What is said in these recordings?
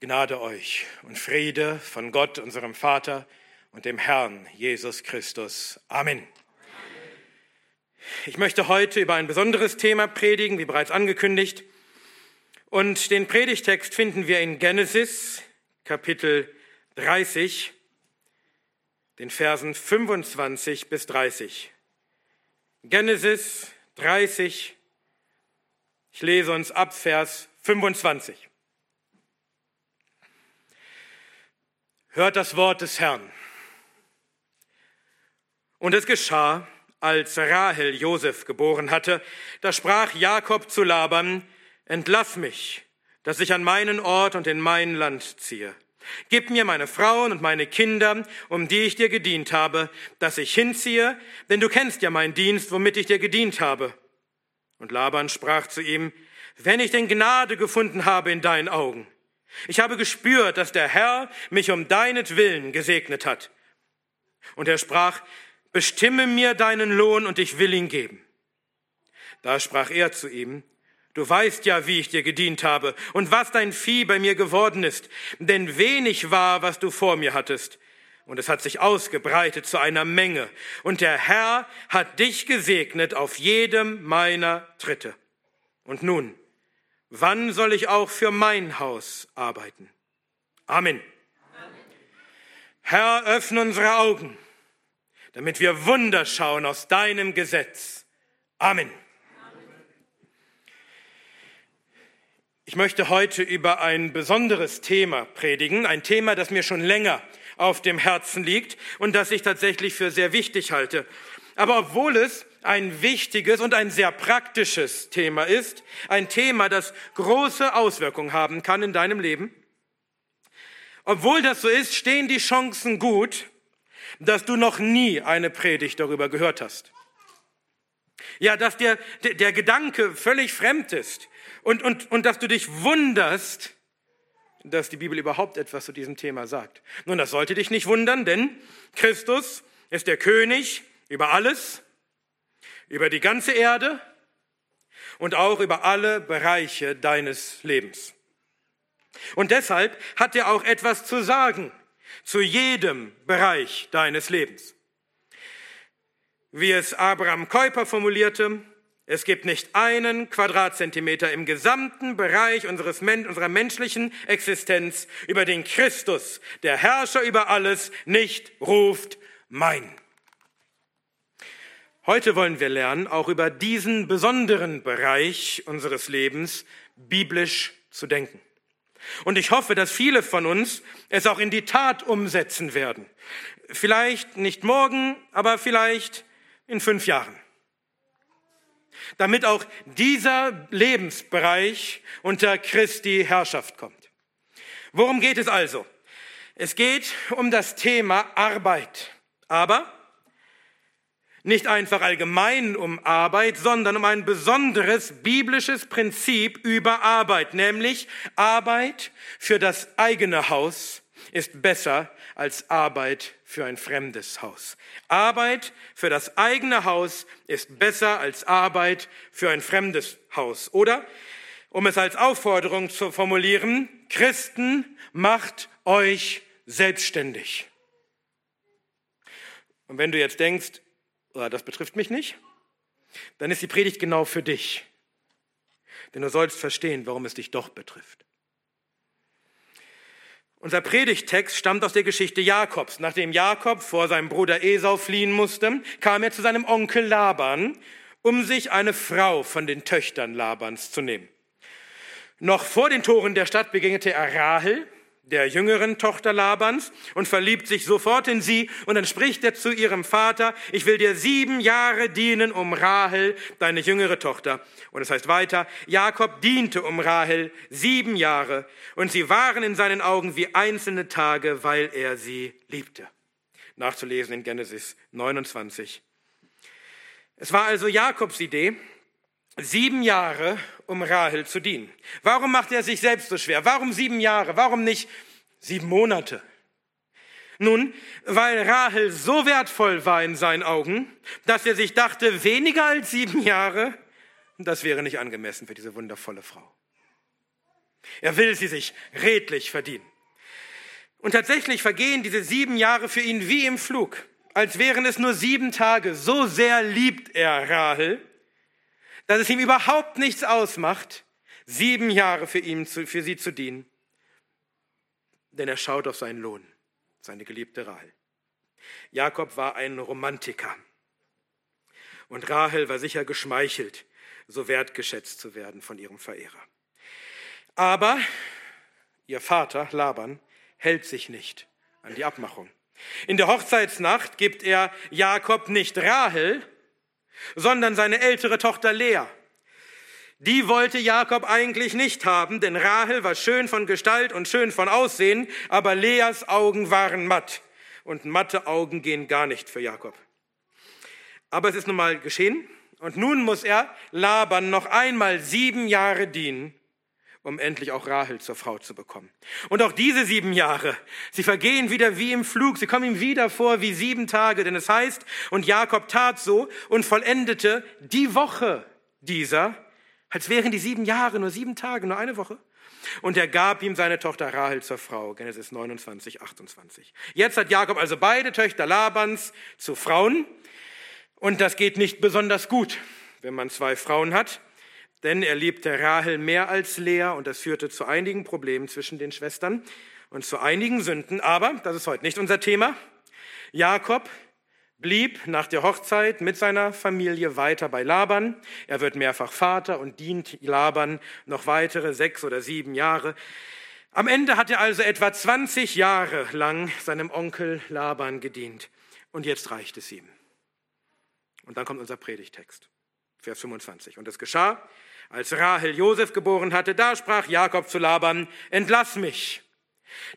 Gnade euch und Friede von Gott, unserem Vater und dem Herrn Jesus Christus. Amen. Ich möchte heute über ein besonderes Thema predigen, wie bereits angekündigt. Und den Predigtext finden wir in Genesis Kapitel 30, den Versen 25 bis 30. Genesis 30, ich lese uns ab Vers 25. Hört das Wort des Herrn. Und es geschah, als Rahel Josef geboren hatte, da sprach Jakob zu Laban, Entlass mich, dass ich an meinen Ort und in mein Land ziehe. Gib mir meine Frauen und meine Kinder, um die ich dir gedient habe, dass ich hinziehe, denn du kennst ja meinen Dienst, womit ich dir gedient habe. Und Laban sprach zu ihm, Wenn ich denn Gnade gefunden habe in deinen Augen, ich habe gespürt, dass der Herr mich um deinetwillen gesegnet hat. Und er sprach, bestimme mir deinen Lohn und ich will ihn geben. Da sprach er zu ihm, du weißt ja, wie ich dir gedient habe und was dein Vieh bei mir geworden ist, denn wenig war, was du vor mir hattest. Und es hat sich ausgebreitet zu einer Menge. Und der Herr hat dich gesegnet auf jedem meiner Tritte. Und nun, wann soll ich auch für mein Haus arbeiten? Amen. Amen. Herr, öffne unsere Augen, damit wir Wunder schauen aus deinem Gesetz. Amen. Ich möchte heute über ein besonderes Thema predigen, ein Thema, das mir schon länger auf dem Herzen liegt und das ich tatsächlich für sehr wichtig halte. Aber obwohl es ein wichtiges und ein sehr praktisches Thema ist, ein Thema, das große Auswirkungen haben kann in deinem Leben. Obwohl das so ist, stehen die Chancen gut, dass du noch nie eine Predigt darüber gehört hast. Ja, dass dir der Gedanke völlig fremd ist und, und, und dass du dich wunderst, dass die Bibel überhaupt etwas zu diesem Thema sagt. Nun, das sollte dich nicht wundern, denn Christus ist der König über alles über die ganze Erde und auch über alle Bereiche deines Lebens. Und deshalb hat er auch etwas zu sagen zu jedem Bereich deines Lebens. Wie es Abraham Kuyper formulierte, es gibt nicht einen Quadratzentimeter im gesamten Bereich unseres, unserer menschlichen Existenz, über den Christus, der Herrscher über alles, nicht ruft, mein. Heute wollen wir lernen, auch über diesen besonderen Bereich unseres Lebens biblisch zu denken. Und ich hoffe, dass viele von uns es auch in die Tat umsetzen werden. Vielleicht nicht morgen, aber vielleicht in fünf Jahren. Damit auch dieser Lebensbereich unter Christi Herrschaft kommt. Worum geht es also? Es geht um das Thema Arbeit. Aber nicht einfach allgemein um Arbeit, sondern um ein besonderes biblisches Prinzip über Arbeit, nämlich Arbeit für das eigene Haus ist besser als Arbeit für ein fremdes Haus. Arbeit für das eigene Haus ist besser als Arbeit für ein fremdes Haus. Oder, um es als Aufforderung zu formulieren, Christen, macht euch selbstständig. Und wenn du jetzt denkst, oh, das betrifft mich nicht, dann ist die Predigt genau für dich. Denn du sollst verstehen, warum es dich doch betrifft. Unser Predigtext stammt aus der Geschichte Jakobs. Nachdem Jakob vor seinem Bruder Esau fliehen musste, kam er zu seinem Onkel Laban, um sich eine Frau von den Töchtern Labans zu nehmen. Noch vor den Toren der Stadt begegnete er Rahel, der jüngeren Tochter Labans und verliebt sich sofort in sie und dann spricht er zu ihrem Vater, ich will dir sieben Jahre dienen um Rahel, deine jüngere Tochter. Und es heißt weiter, Jakob diente um Rahel sieben Jahre und sie waren in seinen Augen wie einzelne Tage, weil er sie liebte. Nachzulesen in Genesis 29. Es war also Jakobs Idee, sieben Jahre, um Rahel zu dienen. Warum macht er sich selbst so schwer? Warum sieben Jahre? Warum nicht sieben Monate? Nun, weil Rahel so wertvoll war in seinen Augen, dass er sich dachte, weniger als sieben Jahre, das wäre nicht angemessen für diese wundervolle Frau. Er will sie sich redlich verdienen. Und tatsächlich vergehen diese sieben Jahre für ihn wie im Flug, als wären es nur sieben Tage. So sehr liebt er Rahel, dass es ihm überhaupt nichts ausmacht, sieben Jahre für ihn, für sie zu dienen. Denn er schaut auf seinen Lohn, seine geliebte Rahel. Jakob war ein Romantiker. Und Rahel war sicher geschmeichelt, so wertgeschätzt zu werden von ihrem Verehrer. Aber ihr Vater, Laban, hält sich nicht an die Abmachung. In der Hochzeitsnacht gibt er Jakob nicht Rahel, sondern seine ältere Tochter Lea. Die wollte Jakob eigentlich nicht haben, denn Rahel war schön von Gestalt und schön von Aussehen, aber Leas Augen waren matt. Und matte Augen gehen gar nicht für Jakob. Aber es ist nun mal geschehen. Und nun muss er Laban noch einmal sieben Jahre dienen, um endlich auch Rahel zur Frau zu bekommen. Und auch diese sieben Jahre, sie vergehen wieder wie im Flug, sie kommen ihm wieder vor wie sieben Tage, denn es heißt, und Jakob tat so und vollendete die Woche dieser, als wären die sieben Jahre nur sieben Tage, nur eine Woche. Und er gab ihm seine Tochter Rahel zur Frau. Genesis 29, 28. Jetzt hat Jakob also beide Töchter Labans zu Frauen. Und das geht nicht besonders gut, wenn man zwei Frauen hat denn er liebte Rahel mehr als Lea und das führte zu einigen Problemen zwischen den Schwestern und zu einigen Sünden. Aber das ist heute nicht unser Thema. Jakob blieb nach der Hochzeit mit seiner Familie weiter bei Laban. Er wird mehrfach Vater und dient Laban noch weitere sechs oder sieben Jahre. Am Ende hat er also etwa 20 Jahre lang seinem Onkel Laban gedient. Und jetzt reicht es ihm. Und dann kommt unser Predigtext, Vers 25. Und es geschah, als Rahel Josef geboren hatte, da sprach Jakob zu Laban, entlass mich,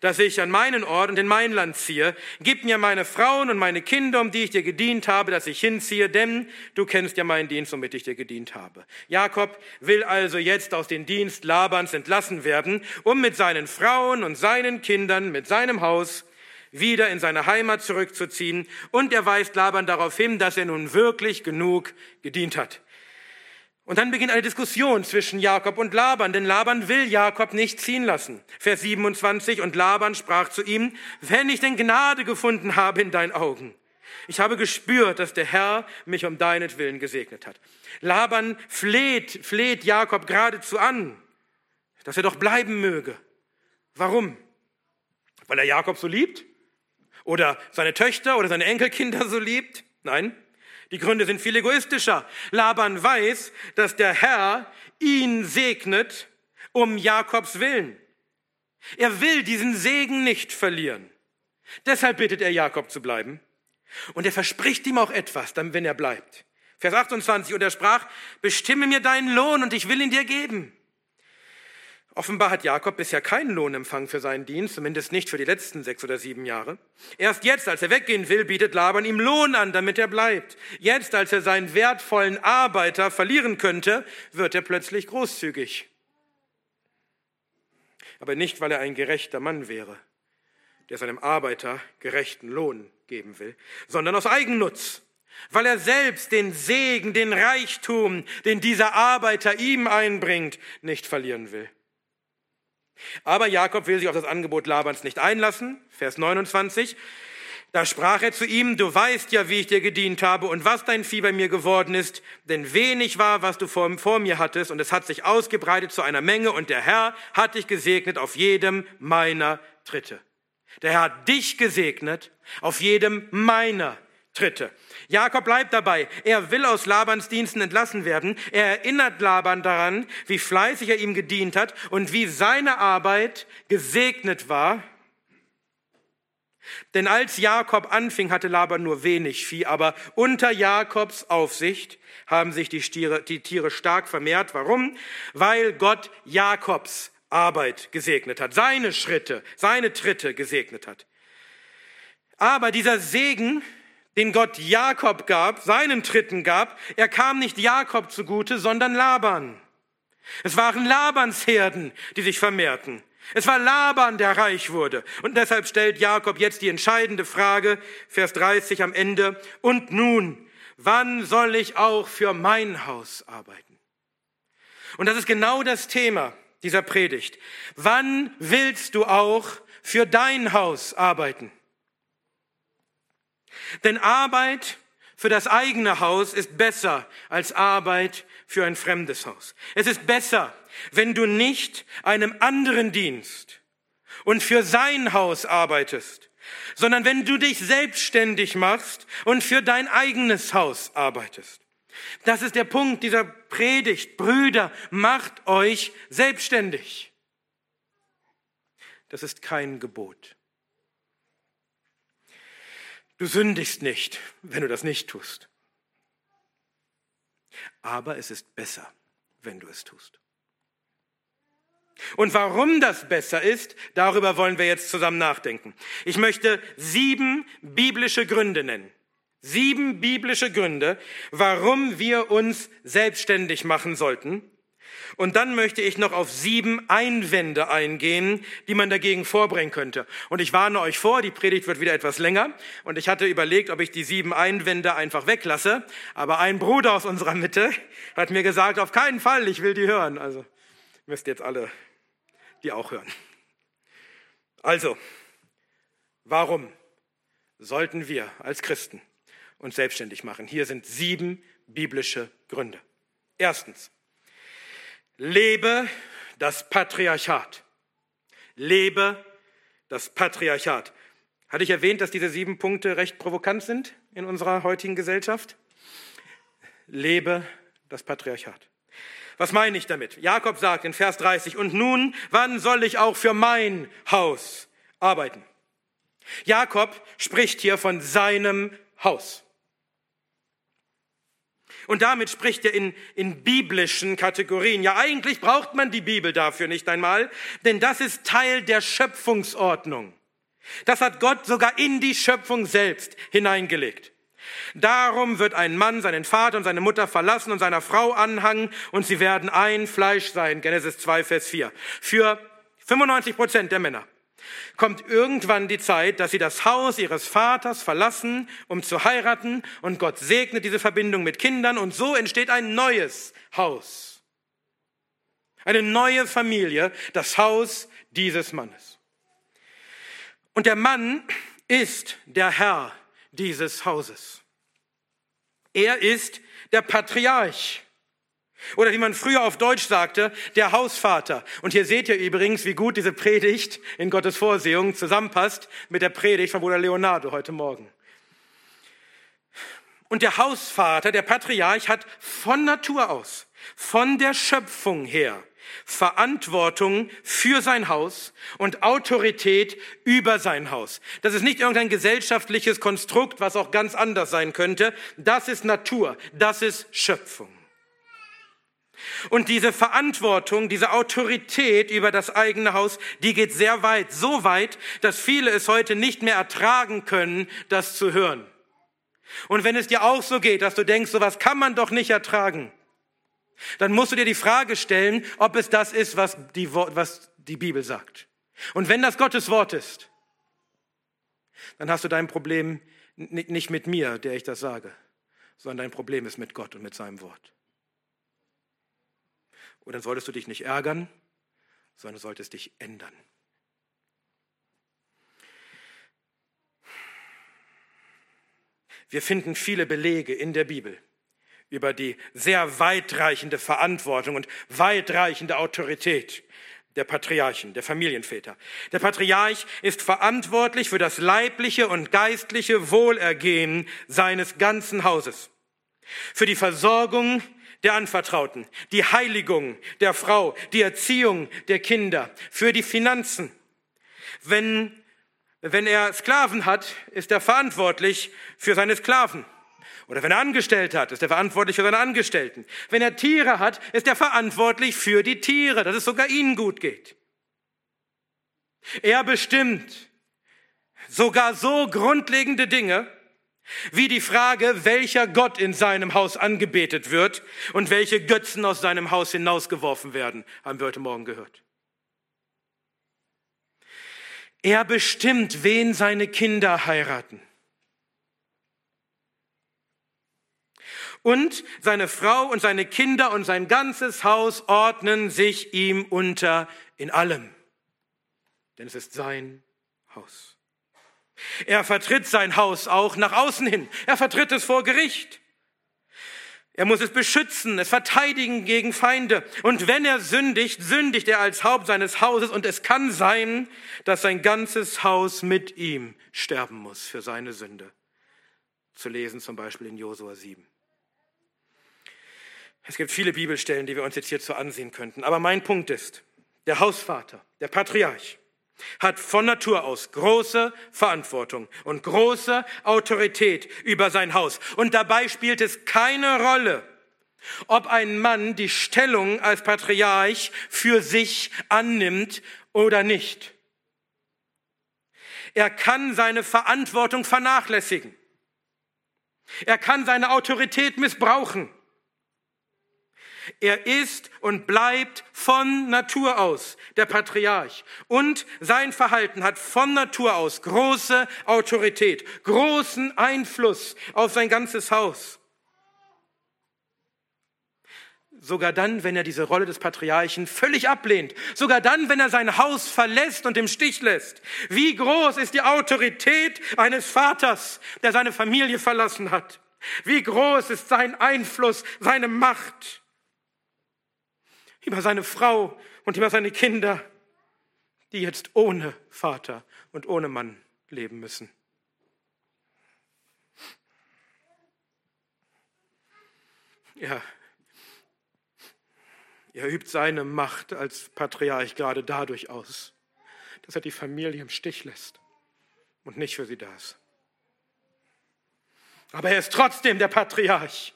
dass ich an meinen Ort und in mein Land ziehe. Gib mir meine Frauen und meine Kinder, um die ich dir gedient habe, dass ich hinziehe, denn du kennst ja meinen Dienst, womit ich dir gedient habe. Jakob will also jetzt aus dem Dienst Labans entlassen werden, um mit seinen Frauen und seinen Kindern, mit seinem Haus wieder in seine Heimat zurückzuziehen. Und er weist Laban darauf hin, dass er nun wirklich genug gedient hat. Und dann beginnt eine Diskussion zwischen Jakob und Laban, denn Laban will Jakob nicht ziehen lassen. Vers 27, und Laban sprach zu ihm, wenn ich denn Gnade gefunden habe in deinen Augen. Ich habe gespürt, dass der Herr mich um deinetwillen gesegnet hat. Laban fleht, fleht Jakob geradezu an, dass er doch bleiben möge. Warum? Weil er Jakob so liebt? Oder seine Töchter oder seine Enkelkinder so liebt? Nein, die Gründe sind viel egoistischer. Laban weiß, dass der Herr ihn segnet um Jakobs Willen. Er will diesen Segen nicht verlieren. Deshalb bittet er Jakob zu bleiben. Und er verspricht ihm auch etwas, wenn er bleibt. Vers 28, und er sprach, bestimme mir deinen Lohn und ich will ihn dir geben. Offenbar hat Jakob bisher keinen Lohn empfangen für seinen Dienst, zumindest nicht für die letzten sechs oder sieben Jahre. Erst jetzt, als er weggehen will, bietet Laban ihm Lohn an, damit er bleibt. Jetzt, als er seinen wertvollen Arbeiter verlieren könnte, wird er plötzlich großzügig. Aber nicht, weil er ein gerechter Mann wäre, der seinem Arbeiter gerechten Lohn geben will, sondern aus Eigennutz, weil er selbst den Segen, den Reichtum, den dieser Arbeiter ihm einbringt, nicht verlieren will. Aber Jakob will sich auf das Angebot Labans nicht einlassen. Vers 29. Da sprach er zu ihm, du weißt ja, wie ich dir gedient habe und was dein Vieh bei mir geworden ist, denn wenig war, was du vor, vor, mir hattest und es hat sich ausgebreitet zu einer Menge und der Herr hat dich gesegnet auf jedem meiner Tritte. Der Herr hat dich gesegnet auf jedem meiner Tritte. Jakob bleibt dabei. Er will aus Labans Diensten entlassen werden. Er erinnert Laban daran, wie fleißig er ihm gedient hat und wie seine Arbeit gesegnet war. Denn als Jakob anfing, hatte Laban nur wenig Vieh, aber unter Jakobs Aufsicht haben sich die Tiere, die Tiere stark vermehrt. Warum? Weil Gott Jakobs Arbeit gesegnet hat, seine Schritte, seine Tritte gesegnet hat. Aber dieser Segen den Gott Jakob gab, seinen Tritten gab, er kam nicht Jakob zugute, sondern Laban. Es waren Labans Herden, die sich vermehrten. Es war Laban, der reich wurde. Und deshalb stellt Jakob jetzt die entscheidende Frage, Vers 30 am Ende. Und nun, wann soll ich auch für mein Haus arbeiten? Und das ist genau das Thema, dieser Predigt. Wann willst du auch für dein Haus arbeiten? Denn Arbeit für das eigene Haus ist besser als Arbeit für ein fremdes Haus. Es ist besser, wenn du nicht einem anderen dienst und für sein Haus arbeitest, sondern wenn du dich selbstständig machst und für dein eigenes Haus arbeitest. Das ist der Punkt dieser Predigt. Brüder, macht euch selbstständig. Das ist kein Gebot. Du sündigst nicht, wenn du das nicht tust. Aber es ist besser, wenn du es tust. Und warum das besser ist, darüber wollen wir jetzt zusammen nachdenken. Ich möchte sieben biblische Gründe nennen. Sieben biblische Gründe, warum wir uns selbstständig machen sollten und dann möchte ich noch auf sieben Einwände eingehen, die man dagegen vorbringen könnte. Und ich warne euch vor, die Predigt wird wieder etwas länger. Und ich hatte überlegt, ob ich die sieben Einwände einfach weglasse. Aber ein Bruder aus unserer Mitte hat mir gesagt, auf keinen Fall, ich will die hören. Also müsst jetzt alle die auch hören. Also, warum sollten wir als Christen uns selbstständig machen? Hier sind sieben biblische Gründe. Erstens, Lebe das Patriarchat. Lebe das Patriarchat. Hatte ich erwähnt, dass diese sieben Punkte recht provokant sind in unserer heutigen Gesellschaft? Lebe das Patriarchat. Was meine ich damit? Jakob sagt in Vers 30, und nun, wann soll ich auch für mein Haus arbeiten? Jakob spricht hier von seinem Haus. Und damit spricht er in, in biblischen Kategorien. Ja, eigentlich braucht man die Bibel dafür nicht einmal, denn das ist Teil der Schöpfungsordnung. Das hat Gott sogar in die Schöpfung selbst hineingelegt. Darum wird ein Mann seinen Vater und seine Mutter verlassen und seiner Frau anhangen und sie werden ein Fleisch sein. Genesis 2, Vers 4. Für 95 Prozent der Männer kommt irgendwann die Zeit, dass sie das Haus ihres Vaters verlassen, um zu heiraten, und Gott segnet diese Verbindung mit Kindern, und so entsteht ein neues Haus. Eine neue Familie, das Haus dieses Mannes. Und der Mann ist der Herr dieses Hauses. Er ist der Patriarch. Oder wie man früher auf Deutsch sagte, der Hausvater. Und hier seht ihr übrigens, wie gut diese Predigt in Gottes Vorsehung zusammenpasst mit der Predigt von Bruder Leonardo heute Morgen. Und der Hausvater, der Patriarch, hat von Natur aus, von der Schöpfung her, Verantwortung für sein Haus und Autorität über sein Haus. Das ist nicht irgendein gesellschaftliches Konstrukt, was auch ganz anders sein könnte. Das ist Natur, das ist Schöpfung. Und diese Verantwortung, diese Autorität über das eigene Haus, die geht sehr weit, so weit, dass viele es heute nicht mehr ertragen können, das zu hören. Und wenn es dir auch so geht, dass du denkst, sowas kann man doch nicht ertragen, dann musst du dir die Frage stellen, ob es das ist, was die, was die Bibel sagt. Und wenn das Gottes Wort ist, dann hast du dein Problem nicht mit mir, der ich das sage, sondern dein Problem ist mit Gott und mit seinem Wort. Und dann solltest du dich nicht ärgern, sondern solltest dich ändern. Wir finden viele Belege in der Bibel über die sehr weitreichende Verantwortung und weitreichende Autorität der Patriarchen, der Familienväter. Der Patriarch ist verantwortlich für das leibliche und geistliche Wohlergehen seines ganzen Hauses, für die Versorgung der Anvertrauten, die Heiligung der Frau, die Erziehung der Kinder, für die Finanzen. Wenn, wenn er Sklaven hat, ist er verantwortlich für seine Sklaven. Oder wenn er Angestellte hat, ist er verantwortlich für seine Angestellten. Wenn er Tiere hat, ist er verantwortlich für die Tiere, dass es sogar ihnen gut geht. Er bestimmt sogar so grundlegende Dinge, wie die Frage, welcher Gott in seinem Haus angebetet wird und welche Götzen aus seinem Haus hinausgeworfen werden, haben wir heute Morgen gehört. Er bestimmt, wen seine Kinder heiraten. Und seine Frau und seine Kinder und sein ganzes Haus ordnen sich ihm unter in allem. Denn es ist sein Haus. Er vertritt sein Haus auch nach außen hin. Er vertritt es vor Gericht. Er muss es beschützen, es verteidigen gegen Feinde. Und wenn er sündigt, sündigt er als Haupt seines Hauses. Und es kann sein, dass sein ganzes Haus mit ihm sterben muss für seine Sünde. Zu lesen zum Beispiel in Josua 7. Es gibt viele Bibelstellen, die wir uns jetzt hierzu ansehen könnten. Aber mein Punkt ist, der Hausvater, der Patriarch, hat von Natur aus große Verantwortung und große Autorität über sein Haus. Und dabei spielt es keine Rolle, ob ein Mann die Stellung als Patriarch für sich annimmt oder nicht. Er kann seine Verantwortung vernachlässigen. Er kann seine Autorität missbrauchen. Er ist und bleibt von Natur aus der Patriarch. Und sein Verhalten hat von Natur aus große Autorität, großen Einfluss auf sein ganzes Haus. Sogar dann, wenn er diese Rolle des Patriarchen völlig ablehnt. Sogar dann, wenn er sein Haus verlässt und im Stich lässt. Wie groß ist die Autorität eines Vaters, der seine Familie verlassen hat? Wie groß ist sein Einfluss, seine Macht? Über seine Frau und über seine Kinder, die jetzt ohne Vater und ohne Mann leben müssen. Ja, er übt seine Macht als Patriarch gerade dadurch aus, dass er die Familie im Stich lässt und nicht für sie da ist. Aber er ist trotzdem der Patriarch.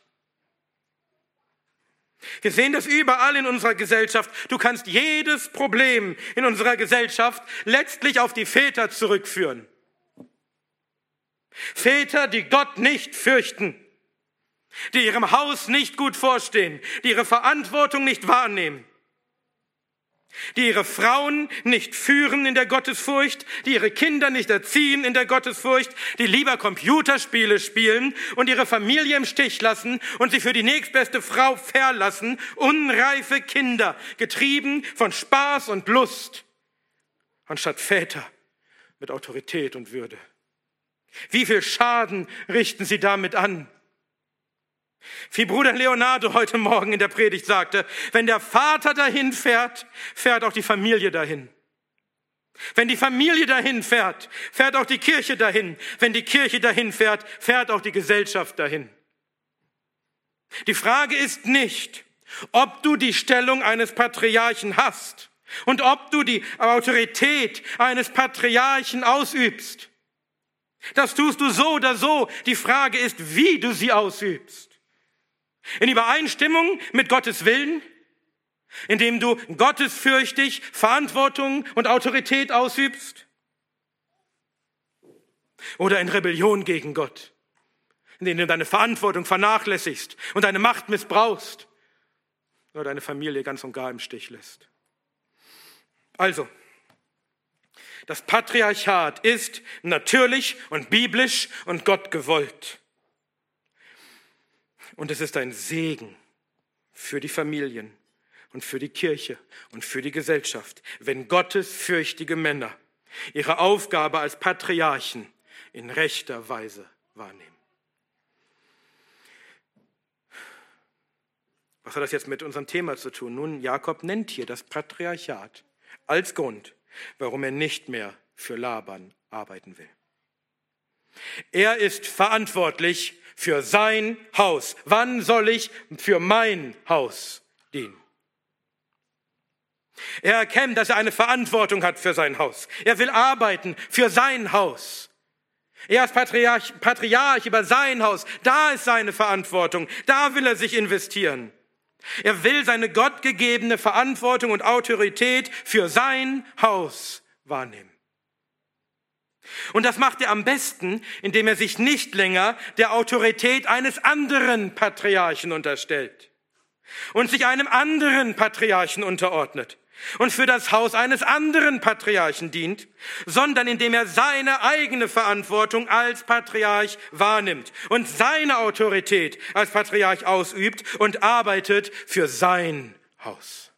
Wir sehen das überall in unserer Gesellschaft. Du kannst jedes Problem in unserer Gesellschaft letztlich auf die Väter zurückführen. Väter, die Gott nicht fürchten, die ihrem Haus nicht gut vorstehen, die ihre Verantwortung nicht wahrnehmen die ihre Frauen nicht führen in der Gottesfurcht, die ihre Kinder nicht erziehen in der Gottesfurcht, die lieber Computerspiele spielen und ihre Familie im Stich lassen und sie für die nächstbeste Frau verlassen, unreife Kinder, getrieben von Spaß und Lust, anstatt Väter mit Autorität und Würde. Wie viel Schaden richten sie damit an? Wie Bruder Leonardo heute Morgen in der Predigt sagte, wenn der Vater dahin fährt, fährt auch die Familie dahin. Wenn die Familie dahin fährt, fährt auch die Kirche dahin. Wenn die Kirche dahin fährt, fährt auch die Gesellschaft dahin. Die Frage ist nicht, ob du die Stellung eines Patriarchen hast und ob du die Autorität eines Patriarchen ausübst. Das tust du so oder so. Die Frage ist, wie du sie ausübst. In Übereinstimmung mit Gottes Willen, indem du gottesfürchtig Verantwortung und Autorität ausübst? Oder in Rebellion gegen Gott, indem du deine Verantwortung vernachlässigst und deine Macht missbrauchst oder deine Familie ganz und gar im Stich lässt? Also, das Patriarchat ist natürlich und biblisch und Gott gewollt. Und es ist ein Segen für die Familien und für die Kirche und für die Gesellschaft, wenn gottesfürchtige Männer ihre Aufgabe als Patriarchen in rechter Weise wahrnehmen. Was hat das jetzt mit unserem Thema zu tun? Nun, Jakob nennt hier das Patriarchat als Grund, warum er nicht mehr für Laban arbeiten will. Er ist verantwortlich für sein Haus. Wann soll ich für mein Haus dienen? Er erkennt, dass er eine Verantwortung hat für sein Haus. Er will arbeiten für sein Haus. Er ist Patriarch, Patriarch über sein Haus. Da ist seine Verantwortung. Da will er sich investieren. Er will seine gottgegebene Verantwortung und Autorität für sein Haus wahrnehmen. Und das macht er am besten, indem er sich nicht länger der Autorität eines anderen Patriarchen unterstellt und sich einem anderen Patriarchen unterordnet. und für das Haus eines anderen Patriarchen dient, sondern indem er seine eigene Verantwortung als Patriarch wahrnimmt und seine Autorität als Patriarch ausübt und arbeitet für sein Haus.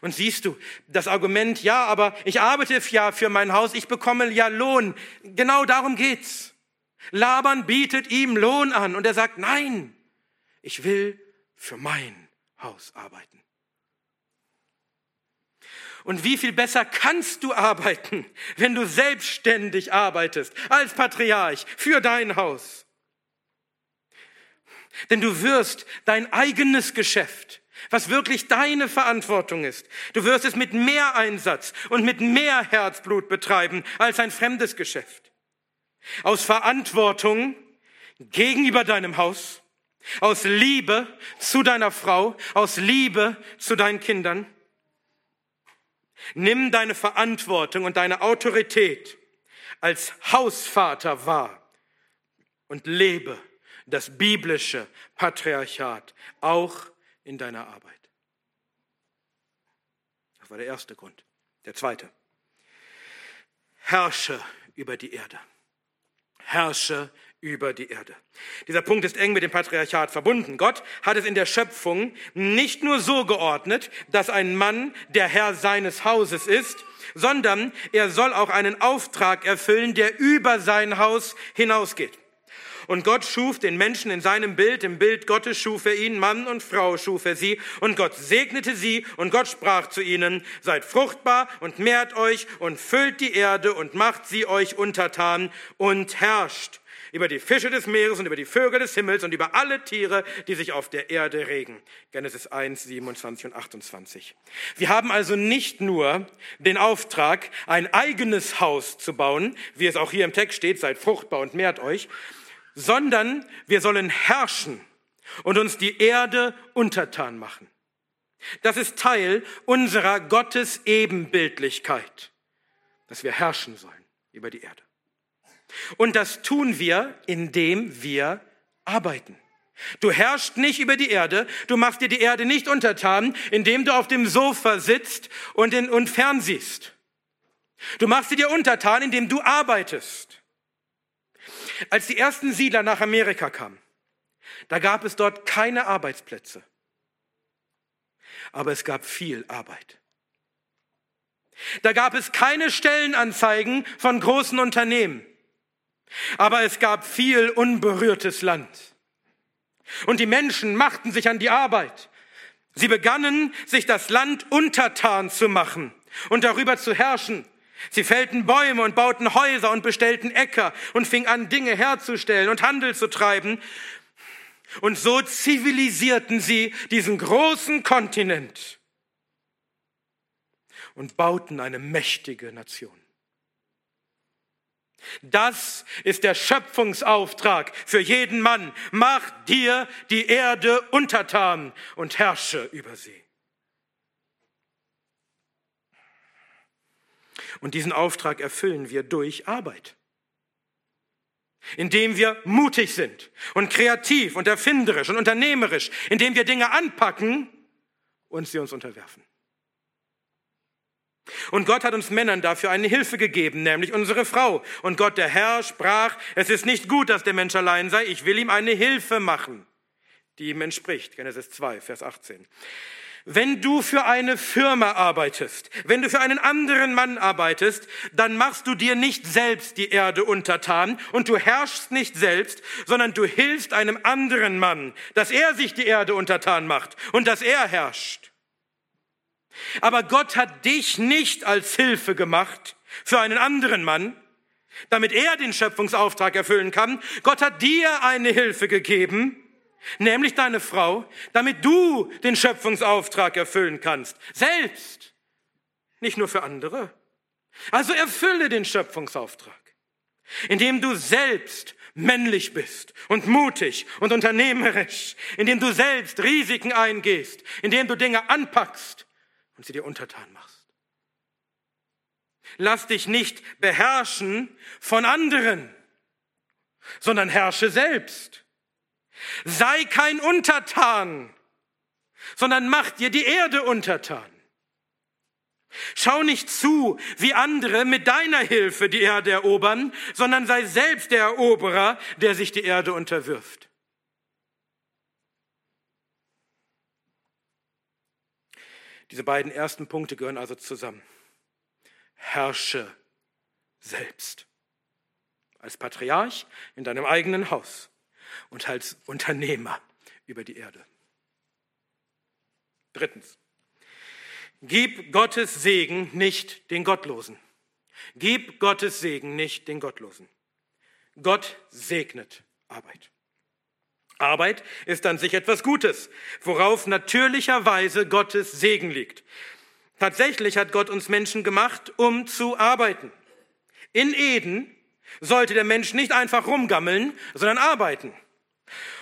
Und siehst du, das Argument, ja, aber ich arbeite ja für mein Haus, ich bekomme ja Lohn. Genau darum geht's. Laban bietet ihm Lohn an und er sagt, nein, ich will für mein Haus arbeiten. Und wie viel besser kannst du arbeiten, wenn du selbstständig arbeitest, als Patriarch, für dein Haus? Denn du wirst dein eigenes Geschäft, was wirklich deine Verantwortung ist, du wirst es mit mehr Einsatz und mit mehr Herzblut betreiben als ein fremdes Geschäft. Aus Verantwortung gegenüber deinem Haus, aus Liebe zu deiner Frau, aus Liebe zu deinen Kindern. Nimm deine Verantwortung und deine Autorität als Hausvater wahr und lebe das biblische Patriarchat auch in deiner Arbeit. Das war der erste Grund. Der zweite. Herrsche über die Erde. Herrsche über die Erde. Dieser Punkt ist eng mit dem Patriarchat verbunden. Gott hat es in der Schöpfung nicht nur so geordnet, dass ein Mann der Herr seines Hauses ist, sondern er soll auch einen Auftrag erfüllen, der über sein Haus hinausgeht. Und Gott schuf den Menschen in seinem Bild, im Bild Gottes schuf er ihn, Mann und Frau schuf er sie, und Gott segnete sie, und Gott sprach zu ihnen, seid fruchtbar und mehrt euch und füllt die Erde und macht sie euch untertan und herrscht über die Fische des Meeres und über die Vögel des Himmels und über alle Tiere, die sich auf der Erde regen. Genesis 1, 27 und 28. Wir haben also nicht nur den Auftrag, ein eigenes Haus zu bauen, wie es auch hier im Text steht, seid fruchtbar und mehrt euch, sondern wir sollen herrschen und uns die Erde untertan machen. Das ist Teil unserer Gottesebenbildlichkeit, dass wir herrschen sollen über die Erde. Und das tun wir, indem wir arbeiten. Du herrschst nicht über die Erde, du machst dir die Erde nicht untertan, indem du auf dem Sofa sitzt und, in, und fernsiehst. Du machst sie dir untertan, indem du arbeitest. Als die ersten Siedler nach Amerika kamen, da gab es dort keine Arbeitsplätze, aber es gab viel Arbeit. Da gab es keine Stellenanzeigen von großen Unternehmen. Aber es gab viel unberührtes Land. Und die Menschen machten sich an die Arbeit. Sie begannen, sich das Land untertan zu machen und darüber zu herrschen. Sie fällten Bäume und bauten Häuser und bestellten Äcker und fingen an, Dinge herzustellen und Handel zu treiben. Und so zivilisierten sie diesen großen Kontinent und bauten eine mächtige Nation. Das ist der Schöpfungsauftrag für jeden Mann. Mach dir die Erde untertan und herrsche über sie. Und diesen Auftrag erfüllen wir durch Arbeit. Indem wir mutig sind und kreativ und erfinderisch und unternehmerisch, indem wir Dinge anpacken und sie uns unterwerfen. Und Gott hat uns Männern dafür eine Hilfe gegeben, nämlich unsere Frau. Und Gott, der Herr, sprach, es ist nicht gut, dass der Mensch allein sei, ich will ihm eine Hilfe machen, die ihm entspricht. Genesis 2, Vers 18. Wenn du für eine Firma arbeitest, wenn du für einen anderen Mann arbeitest, dann machst du dir nicht selbst die Erde untertan und du herrschst nicht selbst, sondern du hilfst einem anderen Mann, dass er sich die Erde untertan macht und dass er herrscht. Aber Gott hat dich nicht als Hilfe gemacht für einen anderen Mann, damit er den Schöpfungsauftrag erfüllen kann. Gott hat dir eine Hilfe gegeben, nämlich deine Frau, damit du den Schöpfungsauftrag erfüllen kannst. Selbst, nicht nur für andere. Also erfülle den Schöpfungsauftrag, indem du selbst männlich bist und mutig und unternehmerisch, indem du selbst Risiken eingehst, indem du Dinge anpackst, und sie dir untertan machst. Lass dich nicht beherrschen von anderen, sondern herrsche selbst. Sei kein Untertan, sondern mach dir die Erde untertan. Schau nicht zu, wie andere mit deiner Hilfe die Erde erobern, sondern sei selbst der Eroberer, der sich die Erde unterwirft. Diese beiden ersten Punkte gehören also zusammen. Herrsche selbst. Als Patriarch in deinem eigenen Haus und als Unternehmer über die Erde. Drittens. Gib Gottes Segen nicht den Gottlosen. Gib Gottes Segen nicht den Gottlosen. Gott segnet Arbeit. Arbeit ist an sich etwas Gutes, worauf natürlicherweise Gottes Segen liegt. Tatsächlich hat Gott uns Menschen gemacht, um zu arbeiten. In Eden sollte der Mensch nicht einfach rumgammeln, sondern arbeiten.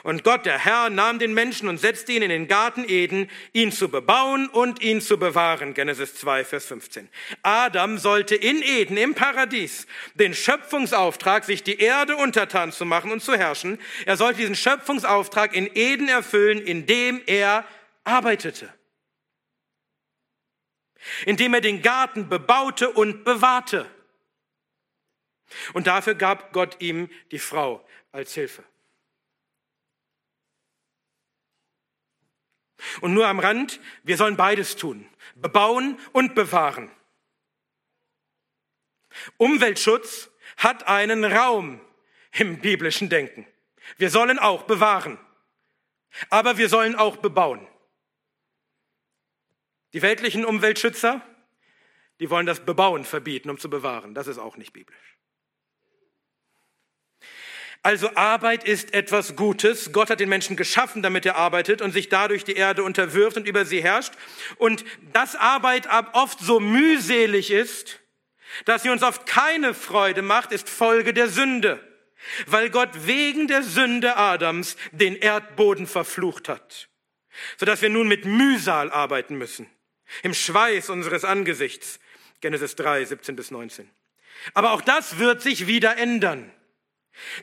Und Gott, der Herr, nahm den Menschen und setzte ihn in den Garten Eden, ihn zu bebauen und ihn zu bewahren. Genesis 2, Vers 15. Adam sollte in Eden, im Paradies, den Schöpfungsauftrag, sich die Erde untertan zu machen und zu herrschen. Er sollte diesen Schöpfungsauftrag in Eden erfüllen, indem er arbeitete. Indem er den Garten bebaute und bewahrte. Und dafür gab Gott ihm die Frau als Hilfe. Und nur am Rand, wir sollen beides tun, bebauen und bewahren. Umweltschutz hat einen Raum im biblischen Denken. Wir sollen auch bewahren, aber wir sollen auch bebauen. Die weltlichen Umweltschützer, die wollen das Bebauen verbieten, um zu bewahren. Das ist auch nicht biblisch. Also Arbeit ist etwas Gutes. Gott hat den Menschen geschaffen, damit er arbeitet und sich dadurch die Erde unterwirft und über sie herrscht. Und dass Arbeit oft so mühselig ist, dass sie uns oft keine Freude macht, ist Folge der Sünde. Weil Gott wegen der Sünde Adams den Erdboden verflucht hat. Sodass wir nun mit Mühsal arbeiten müssen. Im Schweiß unseres Angesichts. Genesis 3, 17 bis 19. Aber auch das wird sich wieder ändern.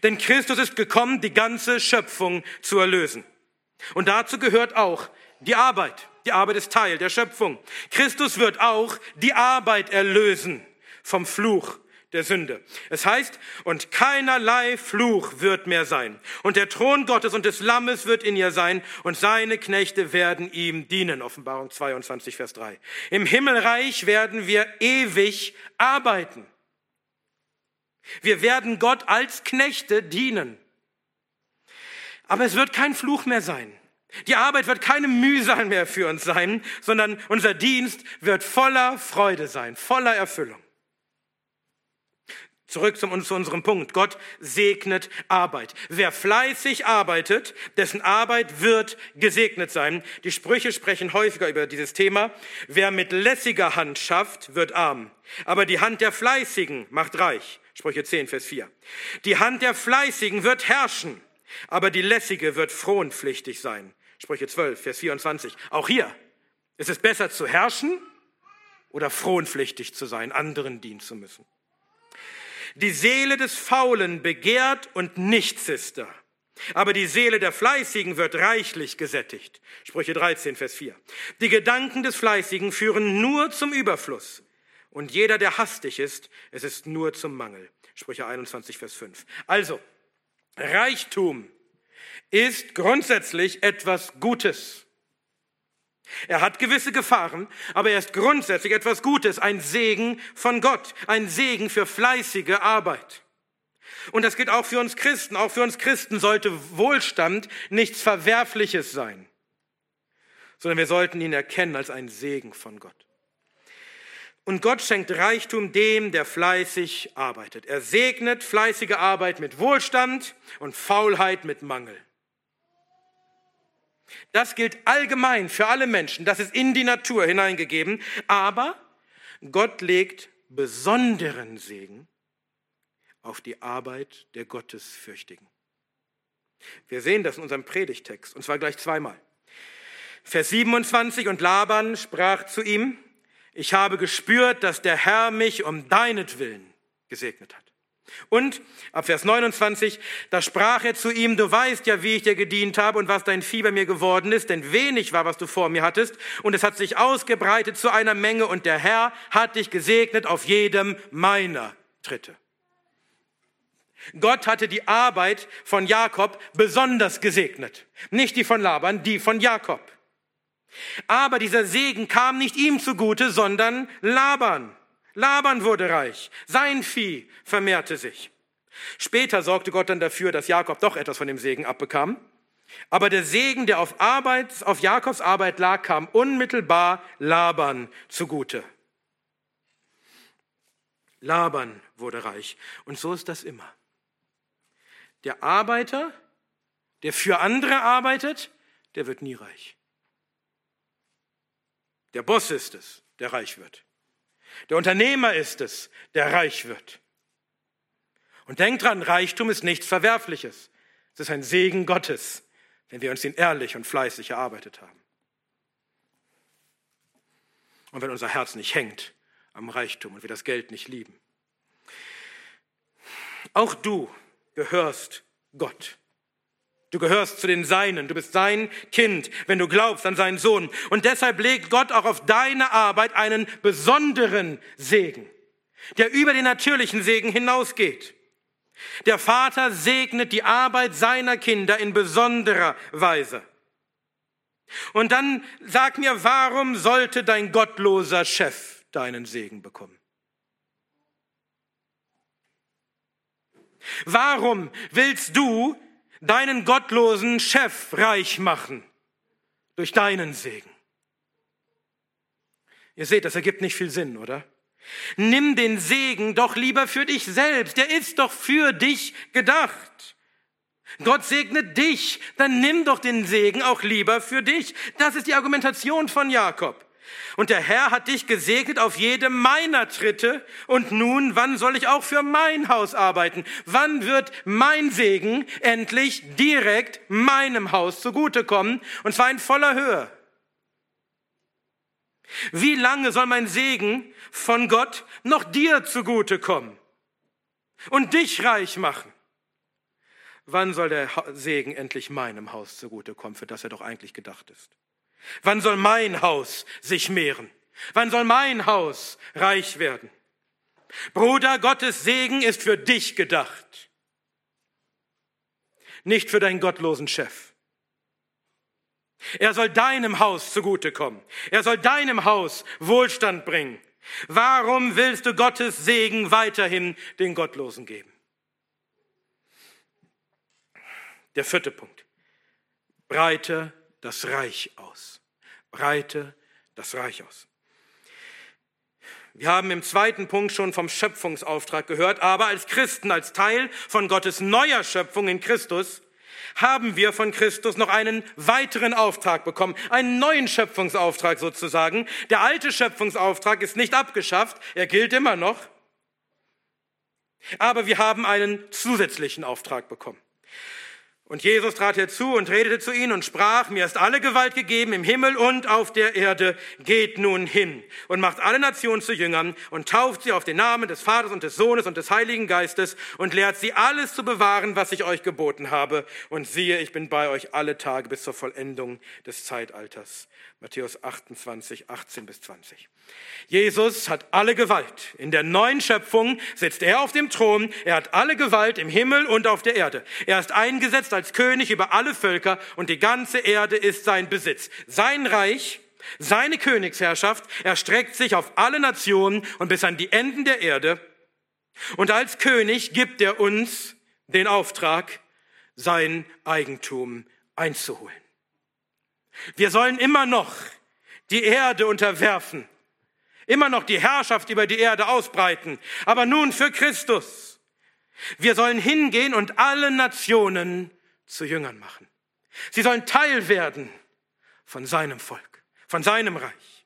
Denn Christus ist gekommen, die ganze Schöpfung zu erlösen. Und dazu gehört auch die Arbeit. Die Arbeit ist Teil der Schöpfung. Christus wird auch die Arbeit erlösen vom Fluch der Sünde. Es heißt, und keinerlei Fluch wird mehr sein. Und der Thron Gottes und des Lammes wird in ihr sein, und seine Knechte werden ihm dienen. Offenbarung 22, Vers 3. Im Himmelreich werden wir ewig arbeiten. Wir werden Gott als Knechte dienen. Aber es wird kein Fluch mehr sein. Die Arbeit wird keine Mühsal mehr für uns sein, sondern unser Dienst wird voller Freude sein, voller Erfüllung. Zurück zu unserem Punkt. Gott segnet Arbeit. Wer fleißig arbeitet, dessen Arbeit wird gesegnet sein. Die Sprüche sprechen häufiger über dieses Thema. Wer mit lässiger Hand schafft, wird arm. Aber die Hand der Fleißigen macht reich. Sprüche 10, Vers 4. Die Hand der Fleißigen wird herrschen, aber die Lässige wird frohenpflichtig sein. Sprüche 12, Vers 24. Auch hier ist es besser zu herrschen oder frohenpflichtig zu sein, anderen dienen zu müssen. Die Seele des Faulen begehrt und nichts ist da. Aber die Seele der Fleißigen wird reichlich gesättigt. Sprüche 13, Vers 4. Die Gedanken des Fleißigen führen nur zum Überfluss. Und jeder, der hastig ist, es ist nur zum Mangel. Sprüche 21, Vers 5. Also, Reichtum ist grundsätzlich etwas Gutes. Er hat gewisse Gefahren, aber er ist grundsätzlich etwas Gutes, ein Segen von Gott, ein Segen für fleißige Arbeit. Und das gilt auch für uns Christen. Auch für uns Christen sollte Wohlstand nichts Verwerfliches sein, sondern wir sollten ihn erkennen als ein Segen von Gott. Und Gott schenkt Reichtum dem, der fleißig arbeitet. Er segnet fleißige Arbeit mit Wohlstand und Faulheit mit Mangel. Das gilt allgemein für alle Menschen. Das ist in die Natur hineingegeben. Aber Gott legt besonderen Segen auf die Arbeit der Gottesfürchtigen. Wir sehen das in unserem Predigtext, und zwar gleich zweimal. Vers 27, und Laban sprach zu ihm, ich habe gespürt, dass der Herr mich um deinetwillen gesegnet hat. Und ab Vers 29, da sprach er zu ihm, du weißt ja, wie ich dir gedient habe und was dein Fieber mir geworden ist, denn wenig war, was du vor mir hattest, und es hat sich ausgebreitet zu einer Menge, und der Herr hat dich gesegnet auf jedem meiner Tritte. Gott hatte die Arbeit von Jakob besonders gesegnet. Nicht die von Laban, die von Jakob. Aber dieser Segen kam nicht ihm zugute, sondern Laban. Laban wurde reich, sein Vieh vermehrte sich. Später sorgte Gott dann dafür, dass Jakob doch etwas von dem Segen abbekam. Aber der Segen, der auf, Arbeit, auf Jakobs Arbeit lag, kam unmittelbar Laban zugute. Laban wurde reich. Und so ist das immer. Der Arbeiter, der für andere arbeitet, der wird nie reich. Der Boss ist es, der reich wird. Der Unternehmer ist es, der reich wird. Und denkt dran, Reichtum ist nichts Verwerfliches. Es ist ein Segen Gottes, wenn wir uns ihn ehrlich und fleißig erarbeitet haben. Und wenn unser Herz nicht hängt am Reichtum und wir das Geld nicht lieben. Auch du gehörst Gott. Du gehörst zu den Seinen, du bist sein Kind, wenn du glaubst an seinen Sohn. Und deshalb legt Gott auch auf deine Arbeit einen besonderen Segen, der über den natürlichen Segen hinausgeht. Der Vater segnet die Arbeit seiner Kinder in besonderer Weise. Und dann sag mir, warum sollte dein gottloser Chef deinen Segen bekommen? Warum willst du deinen gottlosen Chef reich machen durch deinen Segen. Ihr seht, das ergibt nicht viel Sinn, oder? Nimm den Segen doch lieber für dich selbst. Der ist doch für dich gedacht. Gott segnet dich, dann nimm doch den Segen auch lieber für dich. Das ist die Argumentation von Jakob. Und der Herr hat dich gesegnet auf jede meiner Tritte. Und nun, wann soll ich auch für mein Haus arbeiten? Wann wird mein Segen endlich direkt meinem Haus zugutekommen? Und zwar in voller Höhe. Wie lange soll mein Segen von Gott noch dir zugutekommen und dich reich machen? Wann soll der Segen endlich meinem Haus zugutekommen, für das er doch eigentlich gedacht ist? Wann soll mein Haus sich mehren? Wann soll mein Haus reich werden? Bruder, Gottes Segen ist für dich gedacht, nicht für deinen gottlosen Chef. Er soll deinem Haus zugutekommen. Er soll deinem Haus Wohlstand bringen. Warum willst du Gottes Segen weiterhin den Gottlosen geben? Der vierte Punkt. Breite das Reich aus. Breite das Reich aus. Wir haben im zweiten Punkt schon vom Schöpfungsauftrag gehört, aber als Christen, als Teil von Gottes neuer Schöpfung in Christus, haben wir von Christus noch einen weiteren Auftrag bekommen, einen neuen Schöpfungsauftrag sozusagen. Der alte Schöpfungsauftrag ist nicht abgeschafft, er gilt immer noch, aber wir haben einen zusätzlichen Auftrag bekommen. Und Jesus trat herzu und redete zu ihnen und sprach, mir ist alle Gewalt gegeben im Himmel und auf der Erde. Geht nun hin und macht alle Nationen zu Jüngern und tauft sie auf den Namen des Vaters und des Sohnes und des Heiligen Geistes und lehrt sie alles zu bewahren, was ich euch geboten habe. Und siehe, ich bin bei euch alle Tage bis zur Vollendung des Zeitalters. Matthäus 28, 18 bis 20. Jesus hat alle Gewalt. In der neuen Schöpfung sitzt er auf dem Thron. Er hat alle Gewalt im Himmel und auf der Erde. Er ist eingesetzt als König über alle Völker und die ganze Erde ist sein Besitz. Sein Reich, seine Königsherrschaft erstreckt sich auf alle Nationen und bis an die Enden der Erde. Und als König gibt er uns den Auftrag, sein Eigentum einzuholen. Wir sollen immer noch die Erde unterwerfen, immer noch die Herrschaft über die Erde ausbreiten, aber nun für Christus. Wir sollen hingehen und alle Nationen zu Jüngern machen. Sie sollen Teil werden von seinem Volk, von seinem Reich.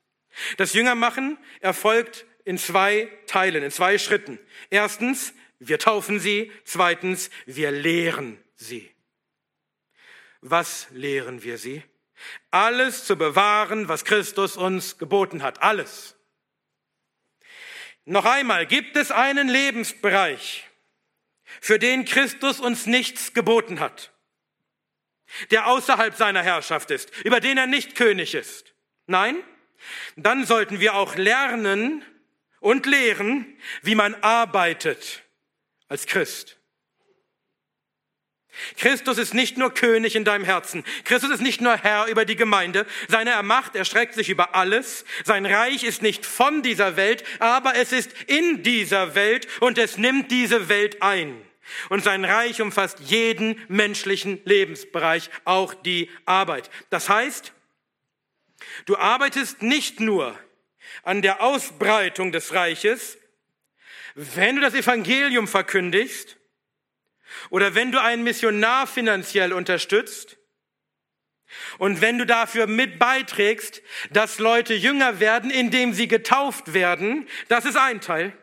Das Jüngermachen erfolgt in zwei Teilen, in zwei Schritten. Erstens, wir taufen sie. Zweitens, wir lehren sie. Was lehren wir sie? Alles zu bewahren, was Christus uns geboten hat. Alles. Noch einmal, gibt es einen Lebensbereich, für den Christus uns nichts geboten hat, der außerhalb seiner Herrschaft ist, über den er nicht König ist. Nein, dann sollten wir auch lernen und lehren, wie man arbeitet als Christ. Christus ist nicht nur König in deinem Herzen. Christus ist nicht nur Herr über die Gemeinde. Seine Macht erstreckt sich über alles. Sein Reich ist nicht von dieser Welt, aber es ist in dieser Welt und es nimmt diese Welt ein. Und sein Reich umfasst jeden menschlichen Lebensbereich, auch die Arbeit. Das heißt, du arbeitest nicht nur an der Ausbreitung des Reiches, wenn du das Evangelium verkündigst oder wenn du einen Missionar finanziell unterstützt und wenn du dafür mit beiträgst, dass Leute jünger werden, indem sie getauft werden, das ist ein Teil,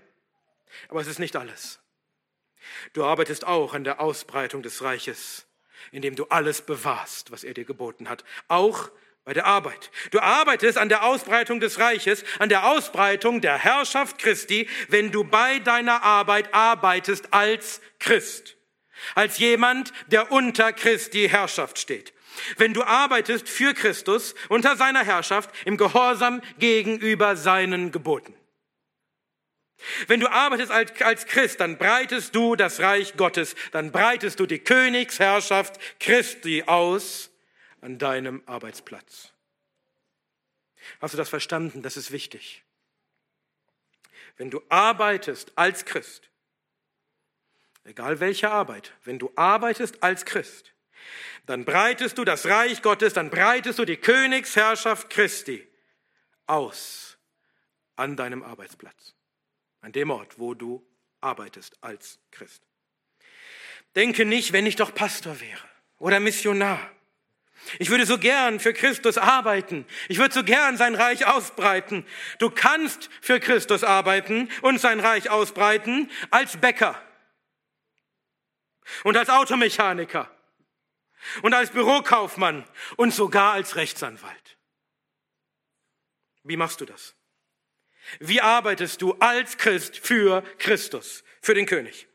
aber es ist nicht alles. Du arbeitest auch an der Ausbreitung des Reiches, indem du alles bewahrst, was er dir geboten hat, auch bei der Arbeit. Du arbeitest an der Ausbreitung des Reiches, an der Ausbreitung der Herrschaft Christi, wenn du bei deiner Arbeit arbeitest als Christ, als jemand, der unter Christi Herrschaft steht. Wenn du arbeitest für Christus unter seiner Herrschaft im Gehorsam gegenüber seinen Geboten. Wenn du arbeitest als, Christ, dann breitest du das Reich Gottes, dann breitest du die Königsherrschaft Christi aus an deinem Arbeitsplatz. Hast du das verstanden? Das ist wichtig. Wenn du arbeitest als Christ, egal welche Arbeit, wenn du arbeitest als Christ, dann breitest du das Reich Gottes, dann breitest du die Königsherrschaft Christi aus an deinem Arbeitsplatz, an dem Ort, wo du arbeitest als Christ. Denke nicht, wenn ich doch Pastor wäre oder Missionar ich würde so gern für Christus arbeiten. Ich würde so gern sein Reich ausbreiten. Du kannst für Christus arbeiten und sein Reich ausbreiten als Bäcker und als Automechaniker und als Bürokaufmann und sogar als Rechtsanwalt. Wie machst du das? Wie arbeitest du als Christ für Christus, für den König?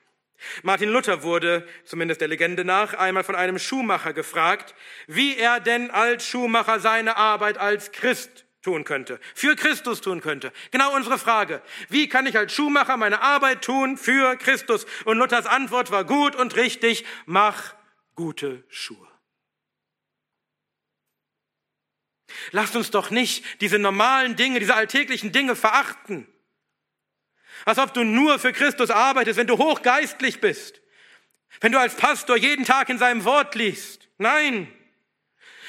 Martin Luther wurde, zumindest der Legende nach, einmal von einem Schuhmacher gefragt, wie er denn als Schuhmacher seine Arbeit als Christ tun könnte, für Christus tun könnte. Genau unsere Frage. Wie kann ich als Schuhmacher meine Arbeit tun für Christus? Und Luthers Antwort war gut und richtig, mach gute Schuhe. Lasst uns doch nicht diese normalen Dinge, diese alltäglichen Dinge verachten. Als ob du nur für Christus arbeitest, wenn du hochgeistlich bist. Wenn du als Pastor jeden Tag in seinem Wort liest. Nein.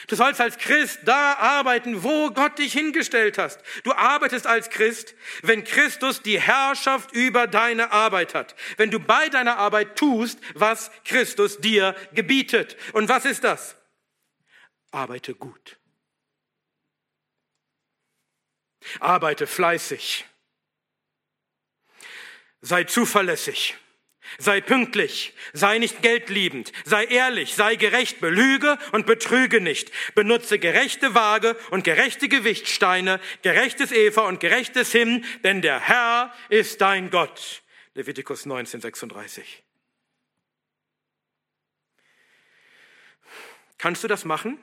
Du sollst als Christ da arbeiten, wo Gott dich hingestellt hast. Du arbeitest als Christ, wenn Christus die Herrschaft über deine Arbeit hat. Wenn du bei deiner Arbeit tust, was Christus dir gebietet. Und was ist das? Arbeite gut. Arbeite fleißig. Sei zuverlässig. Sei pünktlich, sei nicht geldliebend, sei ehrlich, sei gerecht, belüge und betrüge nicht. Benutze gerechte Waage und gerechte Gewichtsteine, gerechtes Eva und gerechtes Hin, denn der Herr ist dein Gott. Levitikus 19, 36. Kannst du das machen,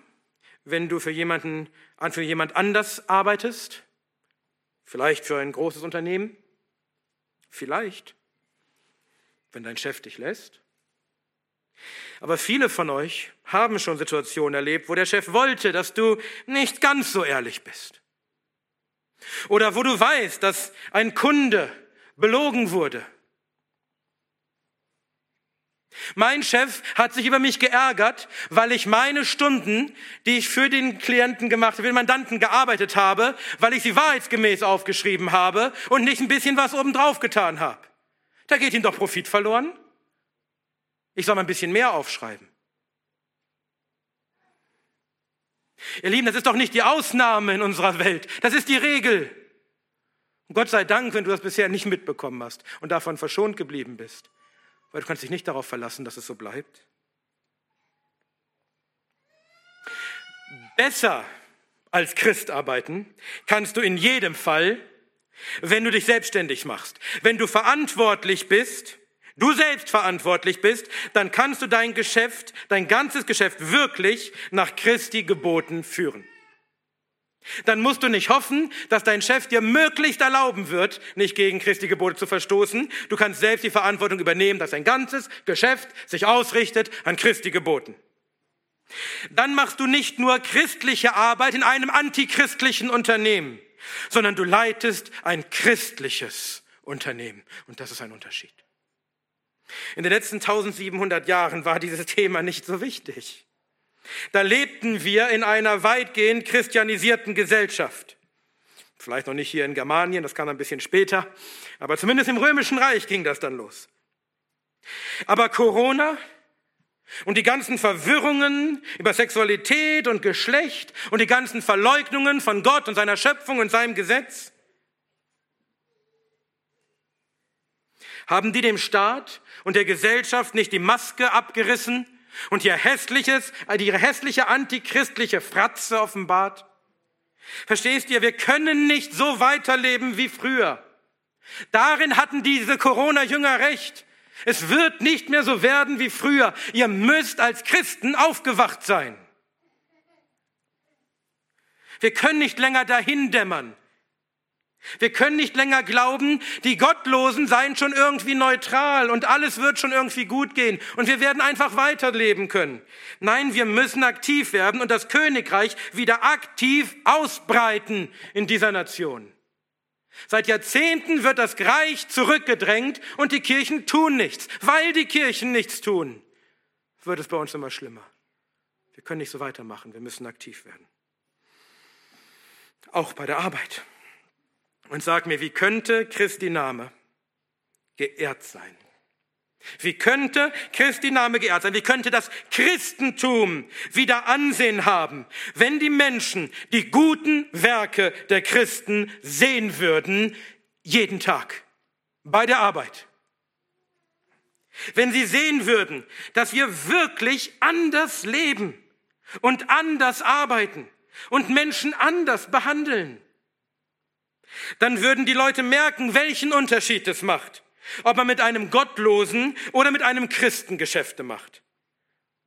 wenn du für jemanden, für jemand anders arbeitest? Vielleicht für ein großes Unternehmen? Vielleicht, wenn dein Chef dich lässt. Aber viele von euch haben schon Situationen erlebt, wo der Chef wollte, dass du nicht ganz so ehrlich bist. Oder wo du weißt, dass ein Kunde belogen wurde mein Chef hat sich über mich geärgert, weil ich meine Stunden, die ich für den Klienten gemacht für den Mandanten gearbeitet habe, weil ich sie wahrheitsgemäß aufgeschrieben habe und nicht ein bisschen was obendrauf getan habe. Da geht ihm doch Profit verloren. Ich soll mal ein bisschen mehr aufschreiben. Ihr Lieben, das ist doch nicht die Ausnahme in unserer Welt. Das ist die Regel. Und Gott sei Dank, wenn du das bisher nicht mitbekommen hast und davon verschont geblieben bist. Weil du kannst dich nicht darauf verlassen, dass es so bleibt. Besser als Christ arbeiten kannst du in jedem Fall, wenn du dich selbstständig machst, wenn du verantwortlich bist, du selbst verantwortlich bist, dann kannst du dein Geschäft, dein ganzes Geschäft wirklich nach Christi Geboten führen. Dann musst du nicht hoffen, dass dein Chef dir möglichst erlauben wird, nicht gegen Christi Gebote zu verstoßen. Du kannst selbst die Verantwortung übernehmen, dass dein ganzes Geschäft sich ausrichtet an Christi Geboten. Dann machst du nicht nur christliche Arbeit in einem antichristlichen Unternehmen, sondern du leitest ein christliches Unternehmen. Und das ist ein Unterschied. In den letzten 1700 Jahren war dieses Thema nicht so wichtig. Da lebten wir in einer weitgehend christianisierten Gesellschaft. Vielleicht noch nicht hier in Germanien, das kam ein bisschen später, aber zumindest im Römischen Reich ging das dann los. Aber Corona und die ganzen Verwirrungen über Sexualität und Geschlecht und die ganzen Verleugnungen von Gott und seiner Schöpfung und seinem Gesetz, haben die dem Staat und der Gesellschaft nicht die Maske abgerissen und ihr hässliches, ihre hässliche antichristliche Fratze offenbart? Verstehst ihr, wir können nicht so weiterleben wie früher. Darin hatten diese Corona-Jünger recht. Es wird nicht mehr so werden wie früher. Ihr müsst als Christen aufgewacht sein. Wir können nicht länger dahin dämmern. Wir können nicht länger glauben, die Gottlosen seien schon irgendwie neutral und alles wird schon irgendwie gut gehen und wir werden einfach weiterleben können. Nein, wir müssen aktiv werden und das Königreich wieder aktiv ausbreiten in dieser Nation. Seit Jahrzehnten wird das Reich zurückgedrängt und die Kirchen tun nichts. Weil die Kirchen nichts tun, wird es bei uns immer schlimmer. Wir können nicht so weitermachen, wir müssen aktiv werden. Auch bei der Arbeit und sag mir, wie könnte Christi Name geehrt sein? Wie könnte Christi Name geehrt sein? Wie könnte das Christentum wieder Ansehen haben, wenn die Menschen die guten Werke der Christen sehen würden, jeden Tag, bei der Arbeit? Wenn sie sehen würden, dass wir wirklich anders leben und anders arbeiten und Menschen anders behandeln dann würden die Leute merken, welchen Unterschied es macht, ob man mit einem Gottlosen oder mit einem Christen Geschäfte macht,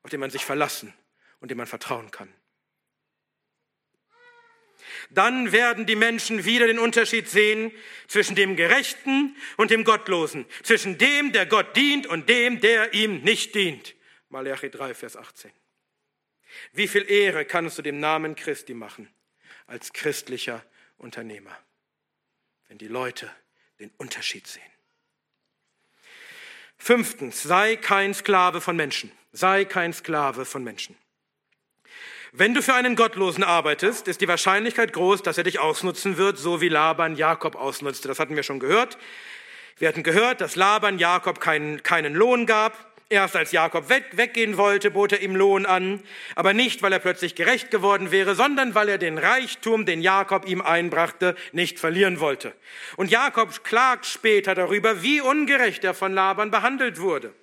auf den man sich verlassen und dem man vertrauen kann. Dann werden die Menschen wieder den Unterschied sehen zwischen dem Gerechten und dem Gottlosen, zwischen dem, der Gott dient und dem, der ihm nicht dient. Malachi 3, Vers 18. Wie viel Ehre kannst du dem Namen Christi machen als christlicher Unternehmer? Wenn die Leute den Unterschied sehen. Fünftens, sei kein Sklave von Menschen. Sei kein Sklave von Menschen. Wenn du für einen Gottlosen arbeitest, ist die Wahrscheinlichkeit groß, dass er dich ausnutzen wird, so wie Laban Jakob ausnutzte. Das hatten wir schon gehört. Wir hatten gehört, dass Laban Jakob keinen, keinen Lohn gab. Erst als Jakob weg, weggehen wollte, bot er ihm Lohn an, aber nicht, weil er plötzlich gerecht geworden wäre, sondern weil er den Reichtum, den Jakob ihm einbrachte, nicht verlieren wollte. Und Jakob klagt später darüber, wie ungerecht er von Laban behandelt wurde.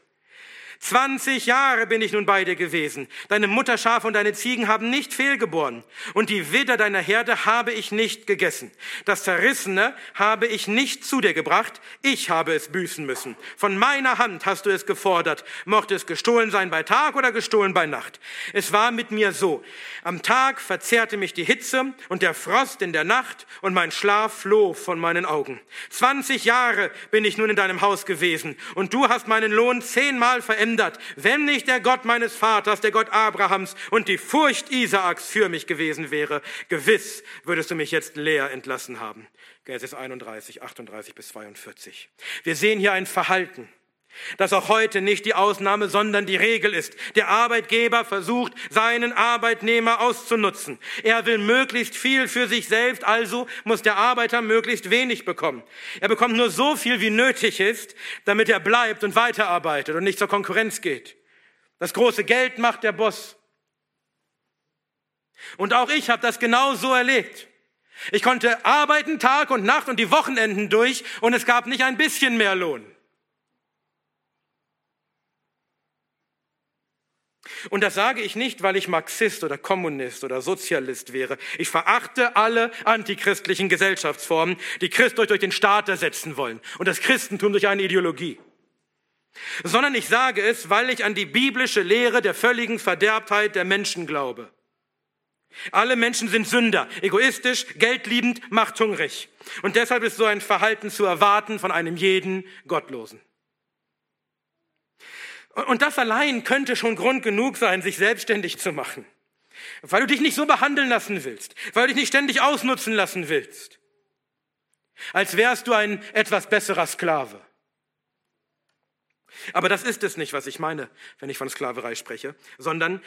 20 Jahre bin ich nun bei dir gewesen. Deine Mutterschafe und deine Ziegen haben nicht fehlgeboren. Und die Widder deiner Herde habe ich nicht gegessen. Das Zerrissene habe ich nicht zu dir gebracht. Ich habe es büßen müssen. Von meiner Hand hast du es gefordert. Mochte es gestohlen sein bei Tag oder gestohlen bei Nacht. Es war mit mir so. Am Tag verzehrte mich die Hitze und der Frost in der Nacht und mein Schlaf floh von meinen Augen. 20 Jahre bin ich nun in deinem Haus gewesen und du hast meinen Lohn zehnmal verändert verändert, wenn nicht der Gott meines Vaters, der Gott Abrahams und die Furcht Isaaks für mich gewesen wäre. Gewiss würdest du mich jetzt leer entlassen haben. Genesis 31, 38 bis 42. Wir sehen hier ein Verhalten das auch heute nicht die Ausnahme, sondern die Regel ist. Der Arbeitgeber versucht, seinen Arbeitnehmer auszunutzen. Er will möglichst viel für sich selbst, also muss der Arbeiter möglichst wenig bekommen. Er bekommt nur so viel, wie nötig ist, damit er bleibt und weiterarbeitet und nicht zur Konkurrenz geht. Das große Geld macht der Boss. Und auch ich habe das genau so erlebt. Ich konnte arbeiten Tag und Nacht und die Wochenenden durch und es gab nicht ein bisschen mehr Lohn. Und das sage ich nicht, weil ich Marxist oder Kommunist oder Sozialist wäre. Ich verachte alle antichristlichen Gesellschaftsformen, die Christus durch den Staat ersetzen wollen und das Christentum durch eine Ideologie. sondern ich sage es, weil ich an die biblische Lehre der völligen Verderbtheit der Menschen glaube. Alle Menschen sind Sünder, egoistisch, geldliebend, machthungrig. Und deshalb ist so ein Verhalten zu erwarten von einem jeden Gottlosen. Und das allein könnte schon Grund genug sein, sich selbstständig zu machen. Weil du dich nicht so behandeln lassen willst, weil du dich nicht ständig ausnutzen lassen willst. Als wärst du ein etwas besserer Sklave. Aber das ist es nicht, was ich meine, wenn ich von Sklaverei spreche, sondern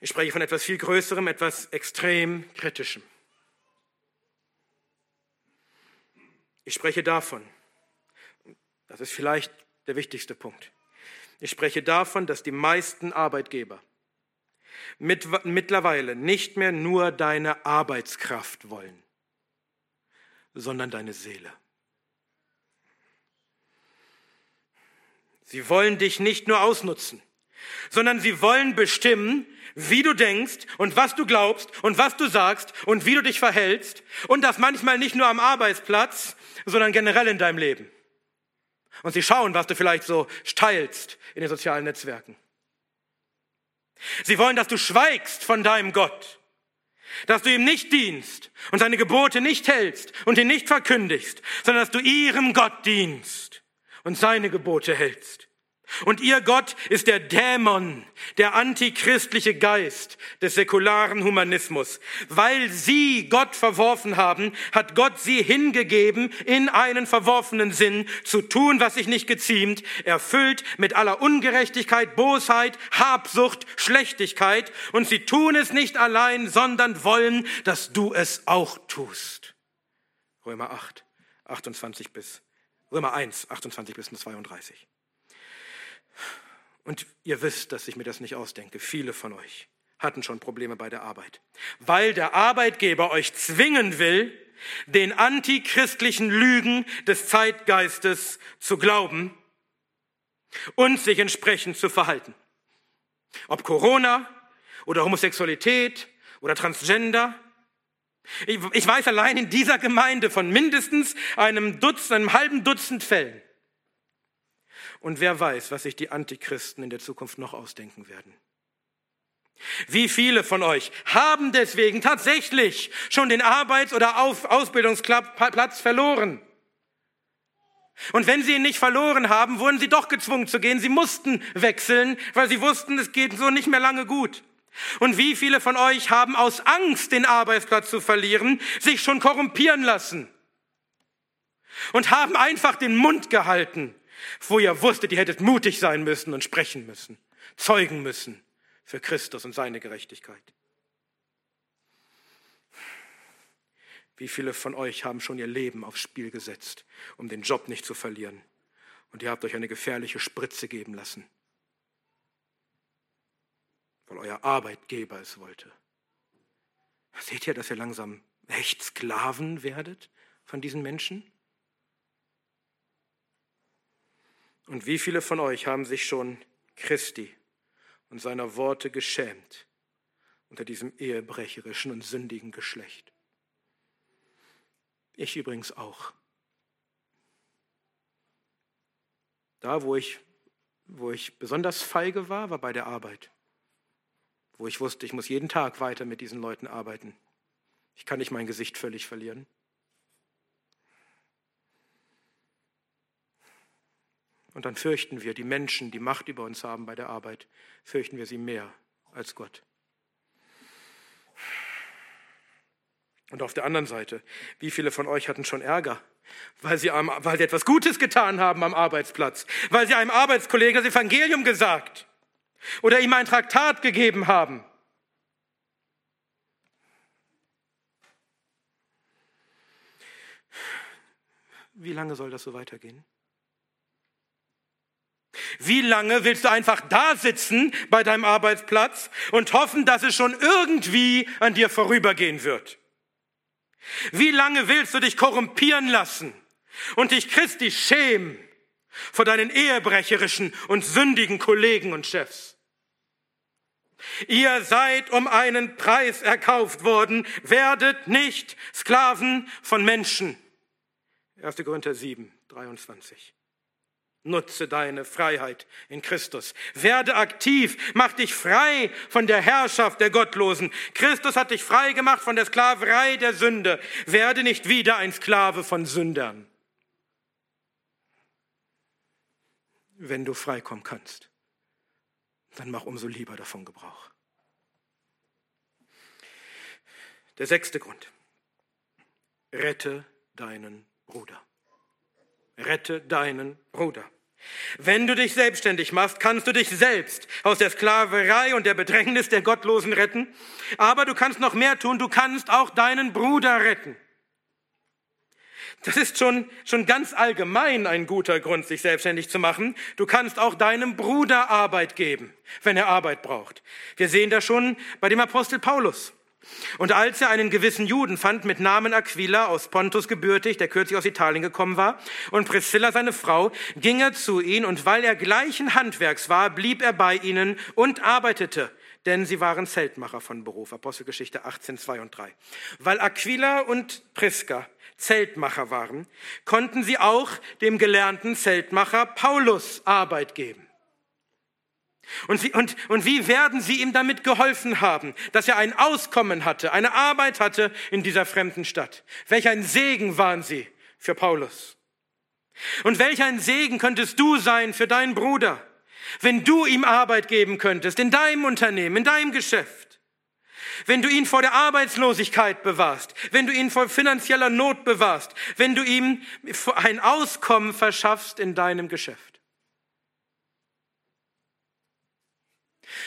ich spreche von etwas viel Größerem, etwas extrem Kritischem. Ich spreche davon, das ist vielleicht der wichtigste Punkt, ich spreche davon, dass die meisten Arbeitgeber mit, mittlerweile nicht mehr nur deine Arbeitskraft wollen, sondern deine Seele. Sie wollen dich nicht nur ausnutzen, sondern sie wollen bestimmen, wie du denkst und was du glaubst und was du sagst und wie du dich verhältst und das manchmal nicht nur am Arbeitsplatz, sondern generell in deinem Leben. Und sie schauen, was du vielleicht so teilst in den sozialen Netzwerken. Sie wollen, dass du schweigst von deinem Gott, dass du ihm nicht dienst und seine Gebote nicht hältst und ihn nicht verkündigst, sondern dass du ihrem Gott dienst und seine Gebote hältst. Und ihr Gott ist der Dämon, der antichristliche Geist des säkularen Humanismus. Weil sie Gott verworfen haben, hat Gott sie hingegeben, in einen verworfenen Sinn zu tun, was sich nicht geziemt, erfüllt mit aller Ungerechtigkeit, Bosheit, Habsucht, Schlechtigkeit. Und sie tun es nicht allein, sondern wollen, dass du es auch tust. Römer 8, 28 bis Römer 1, 28 bis 32. Und ihr wisst, dass ich mir das nicht ausdenke. Viele von euch hatten schon Probleme bei der Arbeit, weil der Arbeitgeber euch zwingen will, den antichristlichen Lügen des Zeitgeistes zu glauben und sich entsprechend zu verhalten. Ob Corona oder Homosexualität oder Transgender ich weiß allein in dieser Gemeinde von mindestens einem Dutzend, einem halben Dutzend Fällen. Und wer weiß, was sich die Antichristen in der Zukunft noch ausdenken werden. Wie viele von euch haben deswegen tatsächlich schon den Arbeits- oder Ausbildungsplatz verloren? Und wenn sie ihn nicht verloren haben, wurden sie doch gezwungen zu gehen. Sie mussten wechseln, weil sie wussten, es geht so nicht mehr lange gut. Und wie viele von euch haben aus Angst, den Arbeitsplatz zu verlieren, sich schon korrumpieren lassen und haben einfach den Mund gehalten, wo ihr wusstet, ihr hättet mutig sein müssen und sprechen müssen, zeugen müssen für Christus und seine Gerechtigkeit. Wie viele von euch haben schon ihr Leben aufs Spiel gesetzt, um den Job nicht zu verlieren? Und ihr habt euch eine gefährliche Spritze geben lassen weil euer Arbeitgeber es wollte. Seht ihr, dass ihr langsam echt Sklaven werdet von diesen Menschen? Und wie viele von euch haben sich schon Christi und seiner Worte geschämt unter diesem ehebrecherischen und sündigen Geschlecht? Ich übrigens auch. Da, wo ich, wo ich besonders feige war, war bei der Arbeit wo ich wusste, ich muss jeden Tag weiter mit diesen Leuten arbeiten. Ich kann nicht mein Gesicht völlig verlieren. Und dann fürchten wir die Menschen, die Macht über uns haben bei der Arbeit, fürchten wir sie mehr als Gott. Und auf der anderen Seite, wie viele von euch hatten schon Ärger, weil sie, weil sie etwas Gutes getan haben am Arbeitsplatz, weil sie einem Arbeitskollegen das Evangelium gesagt oder ihm ein Traktat gegeben haben. Wie lange soll das so weitergehen? Wie lange willst du einfach da sitzen bei deinem Arbeitsplatz und hoffen, dass es schon irgendwie an dir vorübergehen wird? Wie lange willst du dich korrumpieren lassen und dich Christi schämen vor deinen ehebrecherischen und sündigen Kollegen und Chefs? Ihr seid um einen Preis erkauft worden, werdet nicht Sklaven von Menschen. 1. Korinther 7, 23. Nutze deine Freiheit in Christus. Werde aktiv, mach dich frei von der Herrschaft der Gottlosen. Christus hat dich frei gemacht von der Sklaverei der Sünde. Werde nicht wieder ein Sklave von Sündern. Wenn du freikommen kannst, dann mach umso lieber davon Gebrauch. Der sechste Grund. Rette deinen Bruder. Rette deinen Bruder. Wenn du dich selbstständig machst, kannst du dich selbst aus der Sklaverei und der Bedrängnis der Gottlosen retten. Aber du kannst noch mehr tun, du kannst auch deinen Bruder retten. Das ist schon, schon ganz allgemein ein guter Grund, sich selbstständig zu machen. Du kannst auch deinem Bruder Arbeit geben, wenn er Arbeit braucht. Wir sehen das schon bei dem Apostel Paulus. Und als er einen gewissen Juden fand mit Namen Aquila aus Pontus gebürtig, der kürzlich aus Italien gekommen war, und Priscilla seine Frau, ging er zu ihnen und weil er gleichen Handwerks war, blieb er bei ihnen und arbeitete, denn sie waren Zeltmacher von Beruf. Apostelgeschichte 18, 2 und 3. Weil Aquila und Priska Zeltmacher waren, konnten sie auch dem gelernten Zeltmacher Paulus Arbeit geben. Und wie, und, und wie werden sie ihm damit geholfen haben, dass er ein Auskommen hatte, eine Arbeit hatte in dieser fremden Stadt? Welch ein Segen waren sie für Paulus. Und welch ein Segen könntest du sein für deinen Bruder, wenn du ihm Arbeit geben könntest, in deinem Unternehmen, in deinem Geschäft. Wenn du ihn vor der Arbeitslosigkeit bewahrst, wenn du ihn vor finanzieller Not bewahrst, wenn du ihm ein Auskommen verschaffst in deinem Geschäft.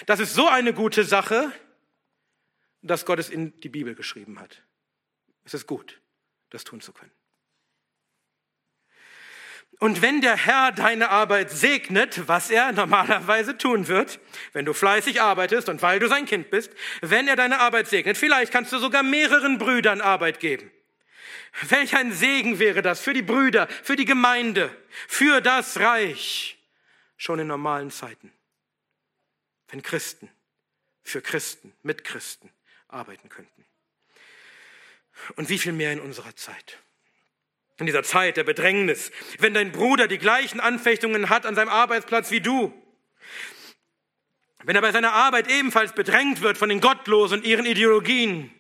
Das ist so eine gute Sache, dass Gott es in die Bibel geschrieben hat. Es ist gut, das tun zu können. Und wenn der Herr deine Arbeit segnet, was er normalerweise tun wird, wenn du fleißig arbeitest und weil du sein Kind bist, wenn er deine Arbeit segnet, vielleicht kannst du sogar mehreren Brüdern Arbeit geben. Welch ein Segen wäre das für die Brüder, für die Gemeinde, für das Reich, schon in normalen Zeiten wenn Christen für Christen, mit Christen arbeiten könnten. Und wie viel mehr in unserer Zeit. In dieser Zeit der Bedrängnis, wenn dein Bruder die gleichen Anfechtungen hat an seinem Arbeitsplatz wie du, wenn er bei seiner Arbeit ebenfalls bedrängt wird von den Gottlosen und ihren Ideologien,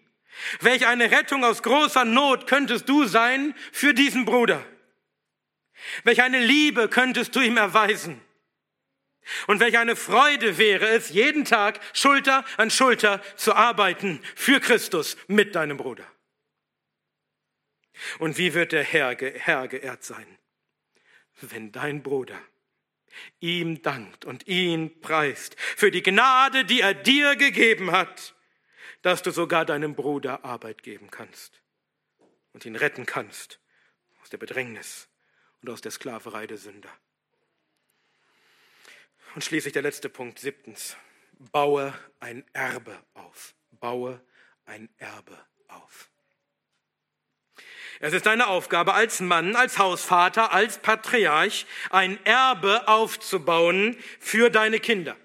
welch eine Rettung aus großer Not könntest du sein für diesen Bruder? Welch eine Liebe könntest du ihm erweisen? Und welch eine Freude wäre es, jeden Tag Schulter an Schulter zu arbeiten für Christus mit deinem Bruder. Und wie wird der Herr, Herr geehrt sein, wenn dein Bruder ihm dankt und ihn preist für die Gnade, die er dir gegeben hat, dass du sogar deinem Bruder Arbeit geben kannst und ihn retten kannst aus der Bedrängnis und aus der Sklaverei der Sünder. Und schließlich der letzte Punkt, siebtens. Baue ein Erbe auf. Baue ein Erbe auf. Es ist deine Aufgabe als Mann, als Hausvater, als Patriarch, ein Erbe aufzubauen für deine Kinder.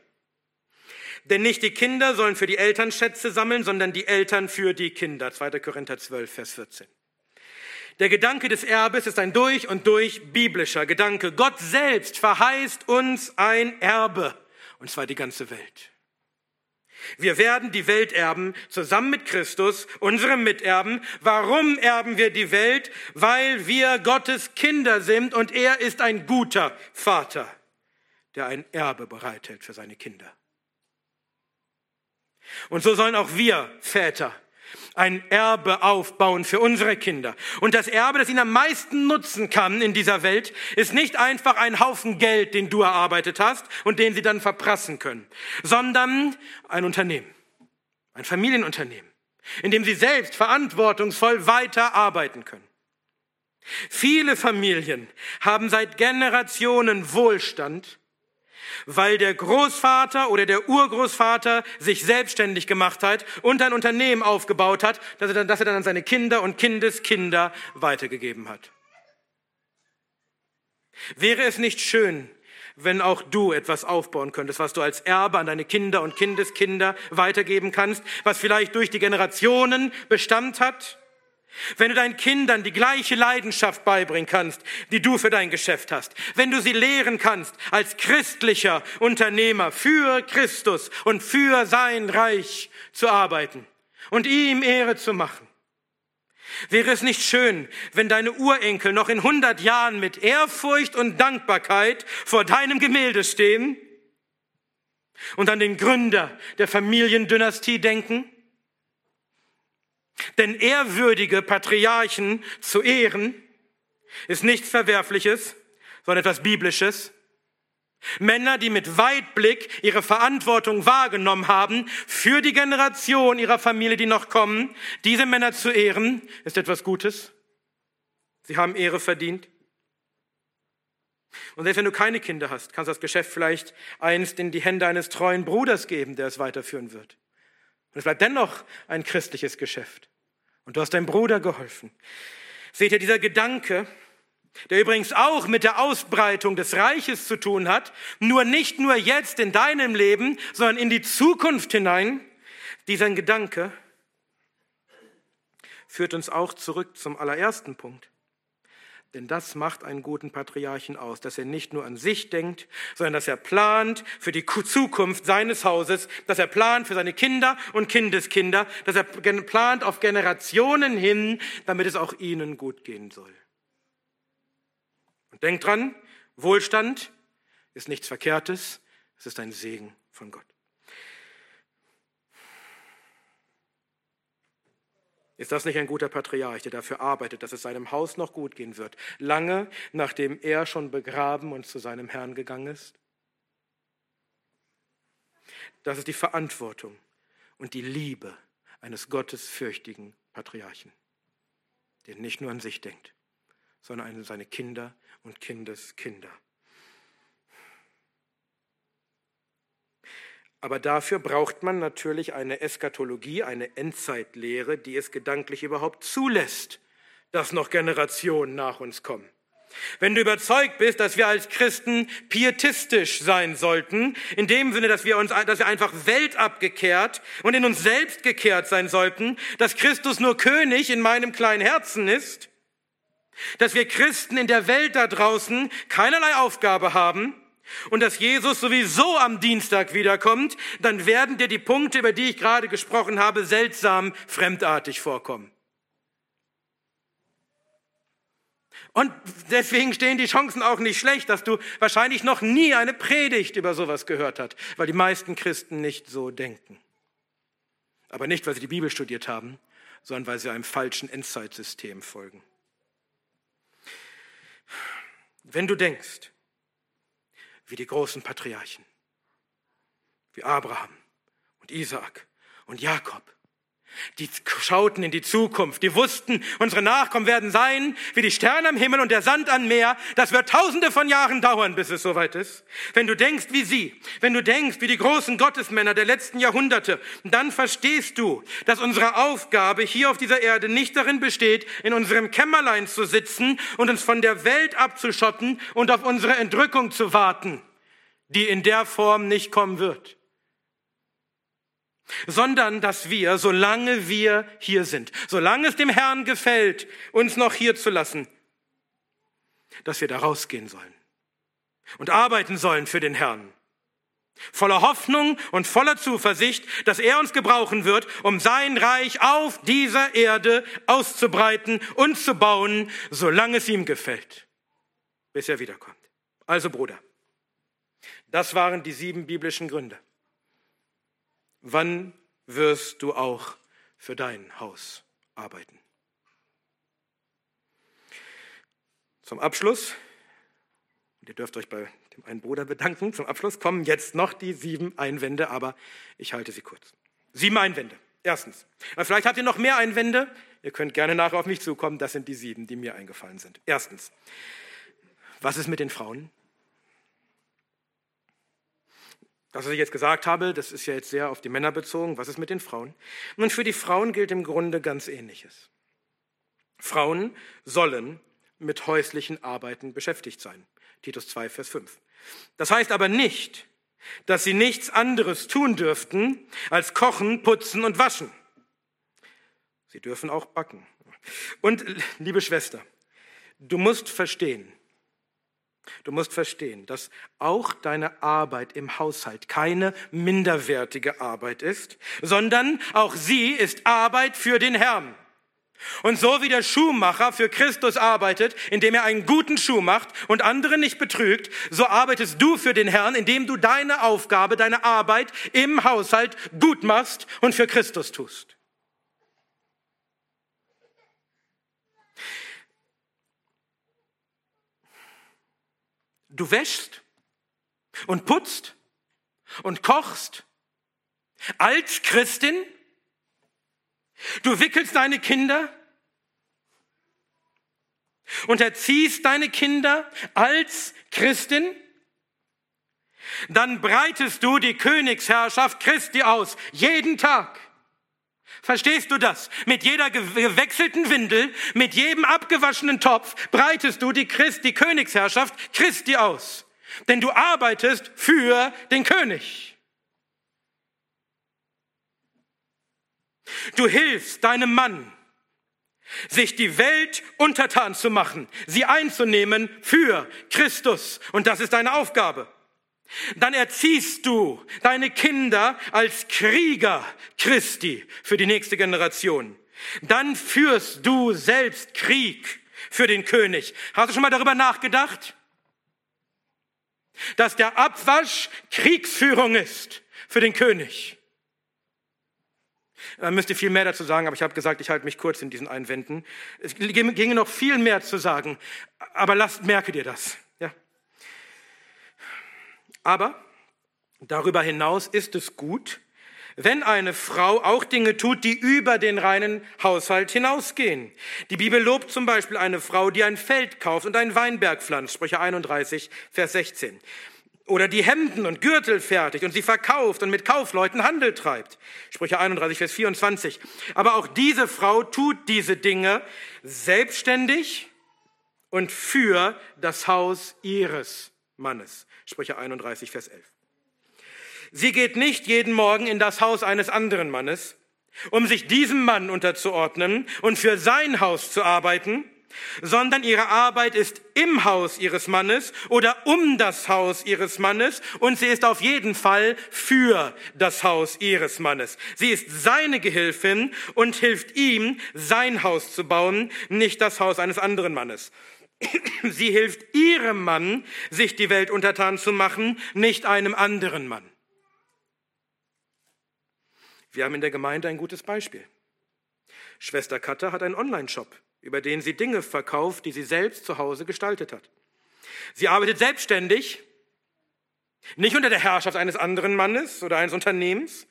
Denn nicht die Kinder sollen für die Eltern Schätze sammeln, sondern die Eltern für die Kinder. 2. Korinther 12, Vers 14. Der Gedanke des Erbes ist ein durch und durch biblischer Gedanke. Gott selbst verheißt uns ein Erbe, und zwar die ganze Welt. Wir werden die Welt erben, zusammen mit Christus, unserem Miterben. Warum erben wir die Welt? Weil wir Gottes Kinder sind und er ist ein guter Vater, der ein Erbe bereithält für seine Kinder. Und so sollen auch wir Väter ein Erbe aufbauen für unsere Kinder. Und das Erbe, das ihnen am meisten nutzen kann in dieser Welt, ist nicht einfach ein Haufen Geld, den du erarbeitet hast und den sie dann verprassen können, sondern ein Unternehmen, ein Familienunternehmen, in dem sie selbst verantwortungsvoll weiter arbeiten können. Viele Familien haben seit Generationen Wohlstand, weil der Großvater oder der Urgroßvater sich selbstständig gemacht hat und ein Unternehmen aufgebaut hat, das er dann, das er dann an seine Kinder und Kindeskinder weitergegeben hat. Wäre es nicht schön, wenn auch du etwas aufbauen könntest, was du als Erbe an deine Kinder und Kindeskinder weitergeben kannst, was vielleicht durch die Generationen bestammt hat, wenn du deinen Kindern die gleiche Leidenschaft beibringen kannst, die du für dein Geschäft hast, wenn du sie lehren kannst, als christlicher Unternehmer für Christus und für sein Reich zu arbeiten und ihm Ehre zu machen. Wäre es nicht schön, wenn deine Urenkel noch in hundert Jahren mit Ehrfurcht und Dankbarkeit vor deinem Gemälde stehen und an den Gründer der Familiendynastie denken? Denn ehrwürdige Patriarchen zu ehren ist nichts Verwerfliches, sondern etwas Biblisches. Männer, die mit Weitblick ihre Verantwortung wahrgenommen haben für die Generation ihrer Familie, die noch kommen, diese Männer zu ehren, ist etwas Gutes. Sie haben Ehre verdient. Und selbst wenn du keine Kinder hast, kannst du das Geschäft vielleicht einst in die Hände eines treuen Bruders geben, der es weiterführen wird. Und es bleibt dennoch ein christliches Geschäft. Und du hast deinem Bruder geholfen. Seht ihr, dieser Gedanke, der übrigens auch mit der Ausbreitung des Reiches zu tun hat, nur nicht nur jetzt in deinem Leben, sondern in die Zukunft hinein, dieser Gedanke führt uns auch zurück zum allerersten Punkt. Denn das macht einen guten Patriarchen aus, dass er nicht nur an sich denkt, sondern dass er plant für die Zukunft seines Hauses, dass er plant für seine Kinder und Kindeskinder, dass er plant auf Generationen hin, damit es auch ihnen gut gehen soll. Und denkt dran, Wohlstand ist nichts Verkehrtes, es ist ein Segen von Gott. Ist das nicht ein guter Patriarch, der dafür arbeitet, dass es seinem Haus noch gut gehen wird, lange nachdem er schon begraben und zu seinem Herrn gegangen ist? Das ist die Verantwortung und die Liebe eines gottesfürchtigen Patriarchen, der nicht nur an sich denkt, sondern an seine Kinder und Kindeskinder. Aber dafür braucht man natürlich eine Eskatologie, eine Endzeitlehre, die es gedanklich überhaupt zulässt, dass noch Generationen nach uns kommen. Wenn du überzeugt bist, dass wir als Christen pietistisch sein sollten, in dem Sinne, dass wir uns, dass wir einfach weltabgekehrt und in uns selbst gekehrt sein sollten, dass Christus nur König in meinem kleinen Herzen ist, dass wir Christen in der Welt da draußen keinerlei Aufgabe haben, und dass Jesus sowieso am Dienstag wiederkommt, dann werden dir die Punkte, über die ich gerade gesprochen habe, seltsam fremdartig vorkommen. Und deswegen stehen die Chancen auch nicht schlecht, dass du wahrscheinlich noch nie eine Predigt über sowas gehört hast, weil die meisten Christen nicht so denken. Aber nicht, weil sie die Bibel studiert haben, sondern weil sie einem falschen Endzeitsystem folgen. Wenn du denkst, wie die großen Patriarchen, wie Abraham und Isaak und Jakob. Die schauten in die Zukunft, die wussten, unsere Nachkommen werden sein wie die Sterne am Himmel und der Sand am Meer. Das wird tausende von Jahren dauern, bis es soweit ist. Wenn du denkst wie sie, wenn du denkst wie die großen Gottesmänner der letzten Jahrhunderte, dann verstehst du, dass unsere Aufgabe hier auf dieser Erde nicht darin besteht, in unserem Kämmerlein zu sitzen und uns von der Welt abzuschotten und auf unsere Entrückung zu warten, die in der Form nicht kommen wird sondern dass wir, solange wir hier sind, solange es dem Herrn gefällt, uns noch hier zu lassen, dass wir da rausgehen sollen und arbeiten sollen für den Herrn. Voller Hoffnung und voller Zuversicht, dass er uns gebrauchen wird, um sein Reich auf dieser Erde auszubreiten und zu bauen, solange es ihm gefällt, bis er wiederkommt. Also Bruder, das waren die sieben biblischen Gründe wann wirst du auch für dein Haus arbeiten? Zum Abschluss, ihr dürft euch bei dem einen Bruder bedanken, zum Abschluss kommen jetzt noch die sieben Einwände, aber ich halte sie kurz. Sieben Einwände. Erstens, vielleicht habt ihr noch mehr Einwände, ihr könnt gerne nachher auf mich zukommen, das sind die sieben, die mir eingefallen sind. Erstens, was ist mit den Frauen? Das, was ich jetzt gesagt habe, das ist ja jetzt sehr auf die Männer bezogen. Was ist mit den Frauen? Und für die Frauen gilt im Grunde ganz Ähnliches. Frauen sollen mit häuslichen Arbeiten beschäftigt sein. Titus 2, Vers 5. Das heißt aber nicht, dass sie nichts anderes tun dürften als kochen, putzen und waschen. Sie dürfen auch backen. Und liebe Schwester, du musst verstehen, du musst verstehen, dass auch deine Arbeit im Haushalt keine minderwertige Arbeit ist, sondern auch sie ist Arbeit für den Herrn. Und so wie der Schuhmacher für Christus arbeitet, indem er einen guten Schuh macht und andere nicht betrügt, so arbeitest du für den Herrn, indem du deine Aufgabe, deine Arbeit im Haushalt gut machst und für Christus tust. Du wäschst und putzt und kochst als Christin Du wickelst deine Kinder und erziehst deine Kinder als Christin. Dann breitest du die Königsherrschaft Christi aus, jeden Tag. Verstehst du das? Mit jeder gewechselten Windel, mit jedem abgewaschenen Topf breitest du die, Christ, die Königsherrschaft Christi aus. Denn du arbeitest für den König. Du hilfst deinem Mann, sich die Welt untertan zu machen, sie einzunehmen für Christus. Und das ist deine Aufgabe. Dann erziehst du deine Kinder als Krieger Christi für die nächste Generation. Dann führst du selbst Krieg für den König. Hast du schon mal darüber nachgedacht? Dass der Abwasch Kriegsführung ist für den König. Man müsste viel mehr dazu sagen, aber ich habe gesagt, ich halte mich kurz in diesen Einwänden. Es ginge noch viel mehr zu sagen, aber lasst, merke dir das. Aber darüber hinaus ist es gut, wenn eine Frau auch Dinge tut, die über den reinen Haushalt hinausgehen. Die Bibel lobt zum Beispiel eine Frau, die ein Feld kauft und einen Weinberg pflanzt, Sprüche 31, Vers 16 oder die Hemden und Gürtel fertigt und sie verkauft und mit Kaufleuten Handel treibt. Sprüche 31, Vers 24. Aber auch diese Frau tut diese Dinge selbstständig und für das Haus ihres Mannes. Sprüche 31, Vers 11. Sie geht nicht jeden Morgen in das Haus eines anderen Mannes, um sich diesem Mann unterzuordnen und für sein Haus zu arbeiten, sondern ihre Arbeit ist im Haus ihres Mannes oder um das Haus ihres Mannes und sie ist auf jeden Fall für das Haus ihres Mannes. Sie ist seine Gehilfin und hilft ihm, sein Haus zu bauen, nicht das Haus eines anderen Mannes. Sie hilft ihrem Mann, sich die Welt untertan zu machen, nicht einem anderen Mann. Wir haben in der Gemeinde ein gutes Beispiel. Schwester Katter hat einen Online-Shop über den sie Dinge verkauft, die sie selbst zu Hause gestaltet hat. Sie arbeitet selbstständig, nicht unter der Herrschaft eines anderen Mannes oder eines Unternehmens,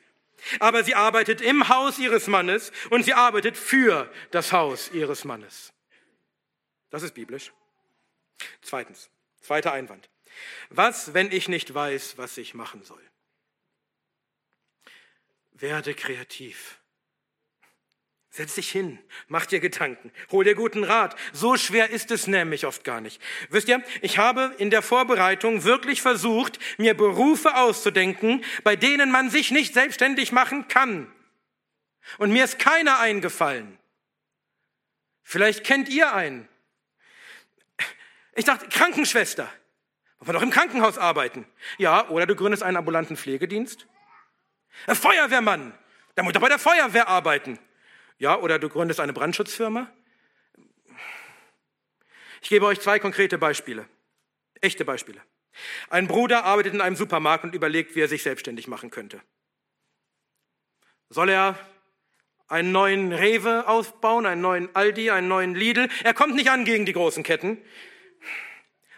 aber sie arbeitet im Haus ihres Mannes und sie arbeitet für das Haus ihres Mannes. Das ist biblisch. Zweitens, zweiter Einwand. Was, wenn ich nicht weiß, was ich machen soll? Werde kreativ. Setz dich hin, mach dir Gedanken, hol dir guten Rat. So schwer ist es nämlich oft gar nicht. Wisst ihr, ich habe in der Vorbereitung wirklich versucht, mir Berufe auszudenken, bei denen man sich nicht selbstständig machen kann. Und mir ist keiner eingefallen. Vielleicht kennt ihr einen. Ich dachte, Krankenschwester. Wollen wir doch im Krankenhaus arbeiten. Ja, oder du gründest einen ambulanten Pflegedienst. Feuerwehrmann. Da muss doch bei der Feuerwehr arbeiten. Ja, oder du gründest eine Brandschutzfirma. Ich gebe euch zwei konkrete Beispiele, echte Beispiele. Ein Bruder arbeitet in einem Supermarkt und überlegt, wie er sich selbstständig machen könnte. Soll er einen neuen Rewe aufbauen, einen neuen Aldi, einen neuen Lidl? Er kommt nicht an gegen die großen Ketten.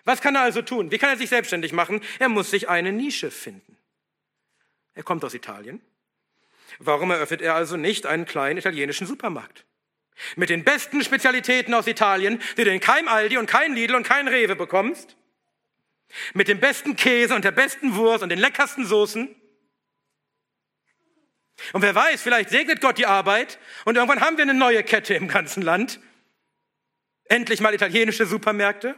Was kann er also tun? Wie kann er sich selbstständig machen? Er muss sich eine Nische finden. Er kommt aus Italien. Warum eröffnet er also nicht einen kleinen italienischen Supermarkt? Mit den besten Spezialitäten aus Italien, die du in keinem Aldi und kein Lidl und kein Rewe bekommst. Mit dem besten Käse und der besten Wurst und den leckersten Soßen. Und wer weiß, vielleicht segnet Gott die Arbeit und irgendwann haben wir eine neue Kette im ganzen Land. Endlich mal italienische Supermärkte.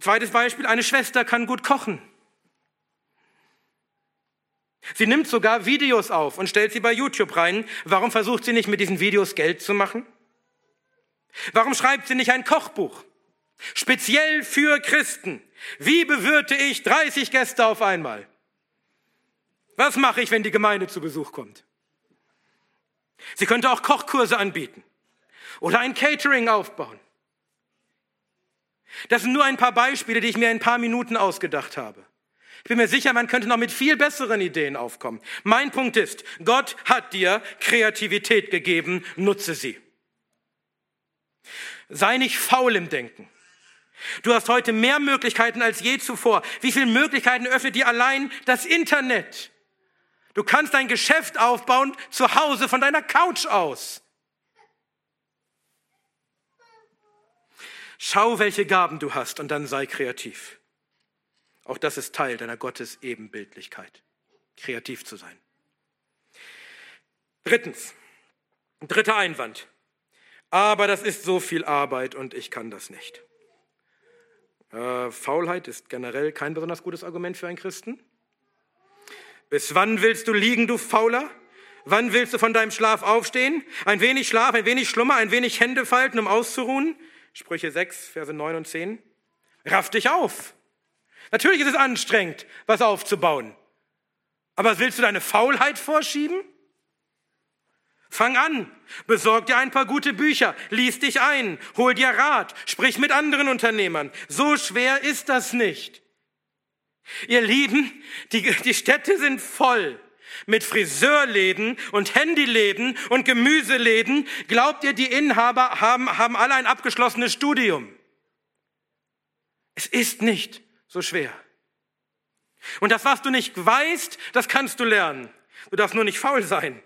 Zweites Beispiel, eine Schwester kann gut kochen. Sie nimmt sogar Videos auf und stellt sie bei YouTube rein. Warum versucht sie nicht mit diesen Videos Geld zu machen? Warum schreibt sie nicht ein Kochbuch? Speziell für Christen. Wie bewirte ich 30 Gäste auf einmal? Was mache ich, wenn die Gemeinde zu Besuch kommt? Sie könnte auch Kochkurse anbieten oder ein Catering aufbauen. Das sind nur ein paar Beispiele, die ich mir in ein paar Minuten ausgedacht habe. Ich bin mir sicher, man könnte noch mit viel besseren Ideen aufkommen. Mein Punkt ist, Gott hat dir Kreativität gegeben, nutze sie. Sei nicht faul im Denken. Du hast heute mehr Möglichkeiten als je zuvor. Wie viele Möglichkeiten öffnet dir allein das Internet? Du kannst dein Geschäft aufbauen zu Hause von deiner Couch aus. Schau, welche Gaben du hast und dann sei kreativ. Auch das ist Teil deiner Gottesebenbildlichkeit, kreativ zu sein. Drittens, dritter Einwand. Aber das ist so viel Arbeit und ich kann das nicht. Äh, Faulheit ist generell kein besonders gutes Argument für einen Christen. Bis wann willst du liegen, du Fauler? Wann willst du von deinem Schlaf aufstehen? Ein wenig Schlaf, ein wenig Schlummer, ein wenig Hände falten, um auszuruhen? Sprüche 6, Verse 9 und 10. Raff dich auf. Natürlich ist es anstrengend, was aufzubauen. Aber willst du deine Faulheit vorschieben? Fang an, besorg dir ein paar gute Bücher, lies dich ein, hol dir Rat, sprich mit anderen Unternehmern. So schwer ist das nicht. Ihr Lieben, die, die Städte sind voll mit Friseurläden und Handyläden und Gemüseläden. Glaubt ihr, die Inhaber haben, haben alle ein abgeschlossenes Studium? Es ist nicht so schwer. Und das, was du nicht weißt, das kannst du lernen. Du darfst nur nicht faul sein.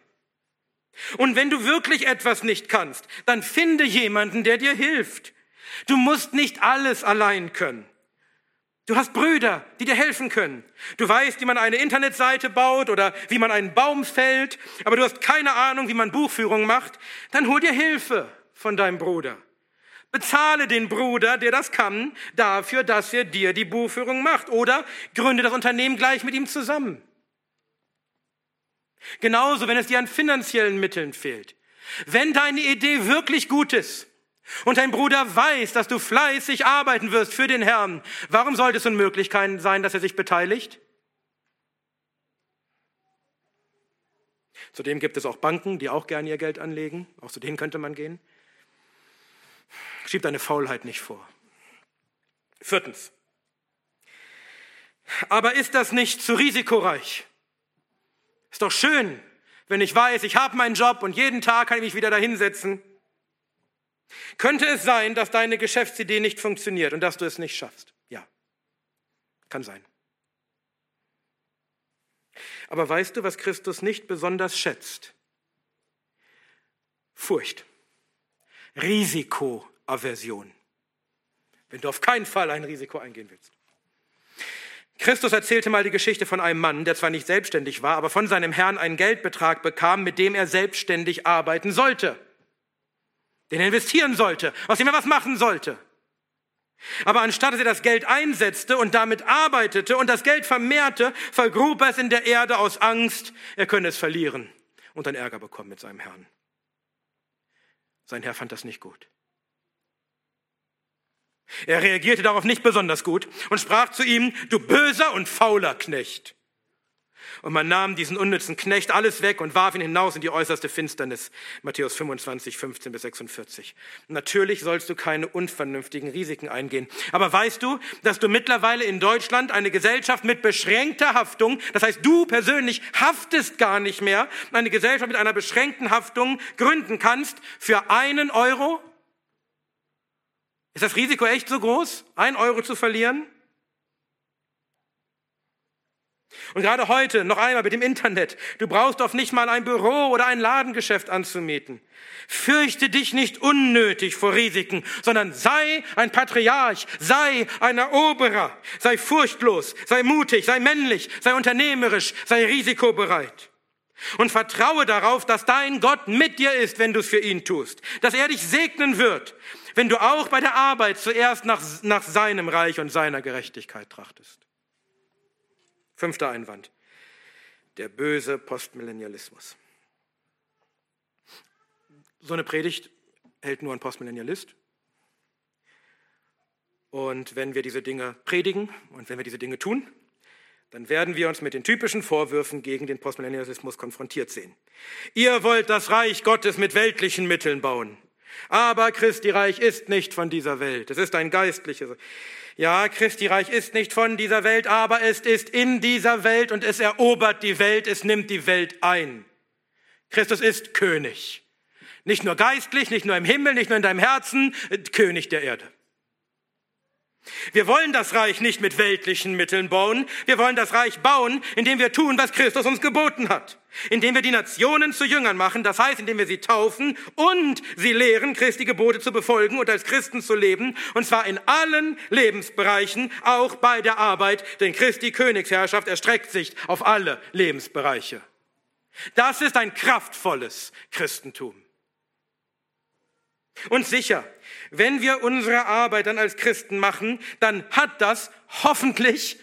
Und wenn du wirklich etwas nicht kannst, dann finde jemanden, der dir hilft. Du musst nicht alles allein können. Du hast Brüder, die dir helfen können. Du weißt, wie man eine Internetseite baut oder wie man einen Baum fällt, aber du hast keine Ahnung, wie man Buchführung macht. Dann hol dir Hilfe von deinem Bruder. Bezahle den Bruder, der das kann, dafür, dass er dir die Buchführung macht. Oder gründe das Unternehmen gleich mit ihm zusammen. Genauso, wenn es dir an finanziellen Mitteln fehlt. Wenn deine Idee wirklich gut ist und dein Bruder weiß, dass du fleißig arbeiten wirst für den Herrn, warum sollte es unmöglich sein, dass er sich beteiligt? Zudem gibt es auch Banken, die auch gerne ihr Geld anlegen. Auch zu denen könnte man gehen. Schieb deine Faulheit nicht vor. Viertens. Aber ist das nicht zu risikoreich? Ist doch schön, wenn ich weiß, ich habe meinen Job und jeden Tag kann ich mich wieder dahinsetzen. Könnte es sein, dass deine Geschäftsidee nicht funktioniert und dass du es nicht schaffst? Ja, kann sein. Aber weißt du, was Christus nicht besonders schätzt? Furcht, Risikoaversion, wenn du auf keinen Fall ein Risiko eingehen willst. Christus erzählte mal die Geschichte von einem Mann, der zwar nicht selbstständig war, aber von seinem Herrn einen Geldbetrag bekam, mit dem er selbstständig arbeiten sollte, den er investieren sollte, aus dem er was machen sollte. Aber anstatt dass er das Geld einsetzte und damit arbeitete und das Geld vermehrte, vergrub er es in der Erde aus Angst, er könne es verlieren und dann Ärger bekommen mit seinem Herrn. Sein Herr fand das nicht gut. Er reagierte darauf nicht besonders gut und sprach zu ihm, du böser und fauler Knecht. Und man nahm diesen unnützen Knecht alles weg und warf ihn hinaus in die äußerste Finsternis. Matthäus 25, 15 bis 46. Natürlich sollst du keine unvernünftigen Risiken eingehen. Aber weißt du, dass du mittlerweile in Deutschland eine Gesellschaft mit beschränkter Haftung, das heißt, du persönlich haftest gar nicht mehr, eine Gesellschaft mit einer beschränkten Haftung gründen kannst für einen Euro? Ist das Risiko echt so groß, ein Euro zu verlieren? Und gerade heute noch einmal mit dem Internet. Du brauchst doch nicht mal ein Büro oder ein Ladengeschäft anzumieten. Fürchte dich nicht unnötig vor Risiken, sondern sei ein Patriarch, sei ein Eroberer, sei furchtlos, sei mutig, sei männlich, sei unternehmerisch, sei risikobereit. Und vertraue darauf, dass dein Gott mit dir ist, wenn du es für ihn tust, dass er dich segnen wird, wenn du auch bei der Arbeit zuerst nach, nach seinem Reich und seiner Gerechtigkeit trachtest. Fünfter Einwand. Der böse Postmillennialismus. So eine Predigt hält nur ein Postmillennialist. Und wenn wir diese Dinge predigen und wenn wir diese Dinge tun, dann werden wir uns mit den typischen Vorwürfen gegen den Postmillennialismus konfrontiert sehen. Ihr wollt das Reich Gottes mit weltlichen Mitteln bauen. Aber Christi Reich ist nicht von dieser Welt. Es ist ein geistliches. Ja, Christi Reich ist nicht von dieser Welt, aber es ist in dieser Welt und es erobert die Welt, es nimmt die Welt ein. Christus ist König. Nicht nur geistlich, nicht nur im Himmel, nicht nur in deinem Herzen, König der Erde. Wir wollen das Reich nicht mit weltlichen Mitteln bauen. Wir wollen das Reich bauen, indem wir tun, was Christus uns geboten hat. Indem wir die Nationen zu Jüngern machen, das heißt, indem wir sie taufen und sie lehren, Christi Gebote zu befolgen und als Christen zu leben. Und zwar in allen Lebensbereichen, auch bei der Arbeit, denn Christi Königsherrschaft erstreckt sich auf alle Lebensbereiche. Das ist ein kraftvolles Christentum. Und sicher, wenn wir unsere Arbeit dann als Christen machen, dann hat das hoffentlich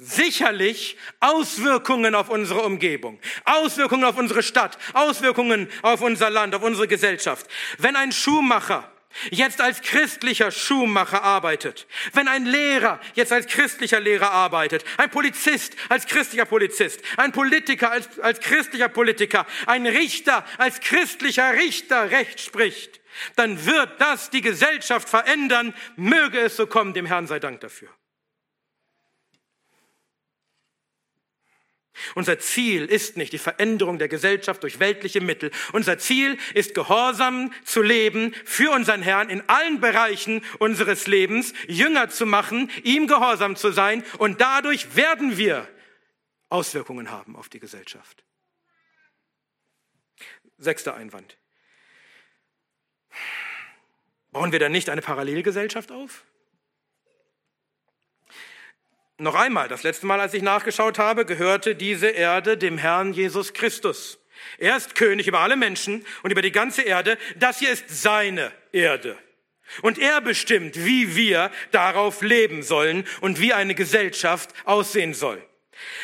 sicherlich Auswirkungen auf unsere Umgebung, Auswirkungen auf unsere Stadt, Auswirkungen auf unser Land, auf unsere Gesellschaft. Wenn ein Schuhmacher jetzt als christlicher Schuhmacher arbeitet, wenn ein Lehrer jetzt als christlicher Lehrer arbeitet, ein Polizist als christlicher Polizist, ein Politiker als, als christlicher Politiker, ein Richter als christlicher Richter Recht spricht, dann wird das die Gesellschaft verändern. Möge es so kommen, dem Herrn sei Dank dafür. Unser Ziel ist nicht die Veränderung der Gesellschaft durch weltliche Mittel. Unser Ziel ist gehorsam zu leben für unseren Herrn in allen Bereichen unseres Lebens, Jünger zu machen, ihm gehorsam zu sein und dadurch werden wir Auswirkungen haben auf die Gesellschaft. Sechster Einwand. Bauen wir dann nicht eine Parallelgesellschaft auf? Noch einmal, das letzte Mal, als ich nachgeschaut habe, gehörte diese Erde dem Herrn Jesus Christus. Er ist König über alle Menschen und über die ganze Erde. Das hier ist seine Erde. Und er bestimmt, wie wir darauf leben sollen und wie eine Gesellschaft aussehen soll.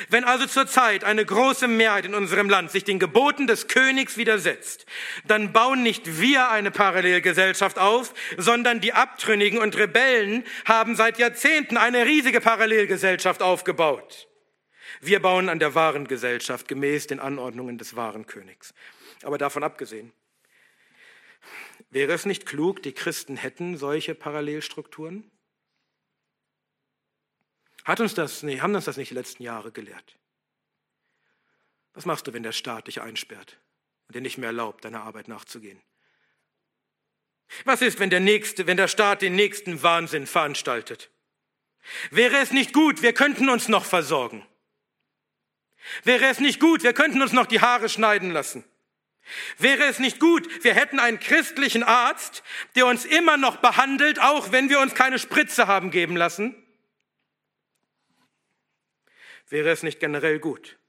Wenn also zurzeit eine große Mehrheit in unserem Land sich den Geboten des Königs widersetzt, dann bauen nicht wir eine Parallelgesellschaft auf, sondern die Abtrünnigen und Rebellen haben seit Jahrzehnten eine riesige Parallelgesellschaft aufgebaut. Wir bauen an der wahren Gesellschaft gemäß den Anordnungen des wahren Königs. Aber davon abgesehen, wäre es nicht klug, die Christen hätten solche Parallelstrukturen? Hat uns das, nee, haben uns das nicht die letzten Jahre gelehrt? Was machst du, wenn der Staat dich einsperrt und dir nicht mehr erlaubt, deiner Arbeit nachzugehen? Was ist, wenn der, nächste, wenn der Staat den nächsten Wahnsinn veranstaltet? Wäre es nicht gut, wir könnten uns noch versorgen? Wäre es nicht gut, wir könnten uns noch die Haare schneiden lassen? Wäre es nicht gut, wir hätten einen christlichen Arzt, der uns immer noch behandelt, auch wenn wir uns keine Spritze haben geben lassen? Wäre es nicht generell gut.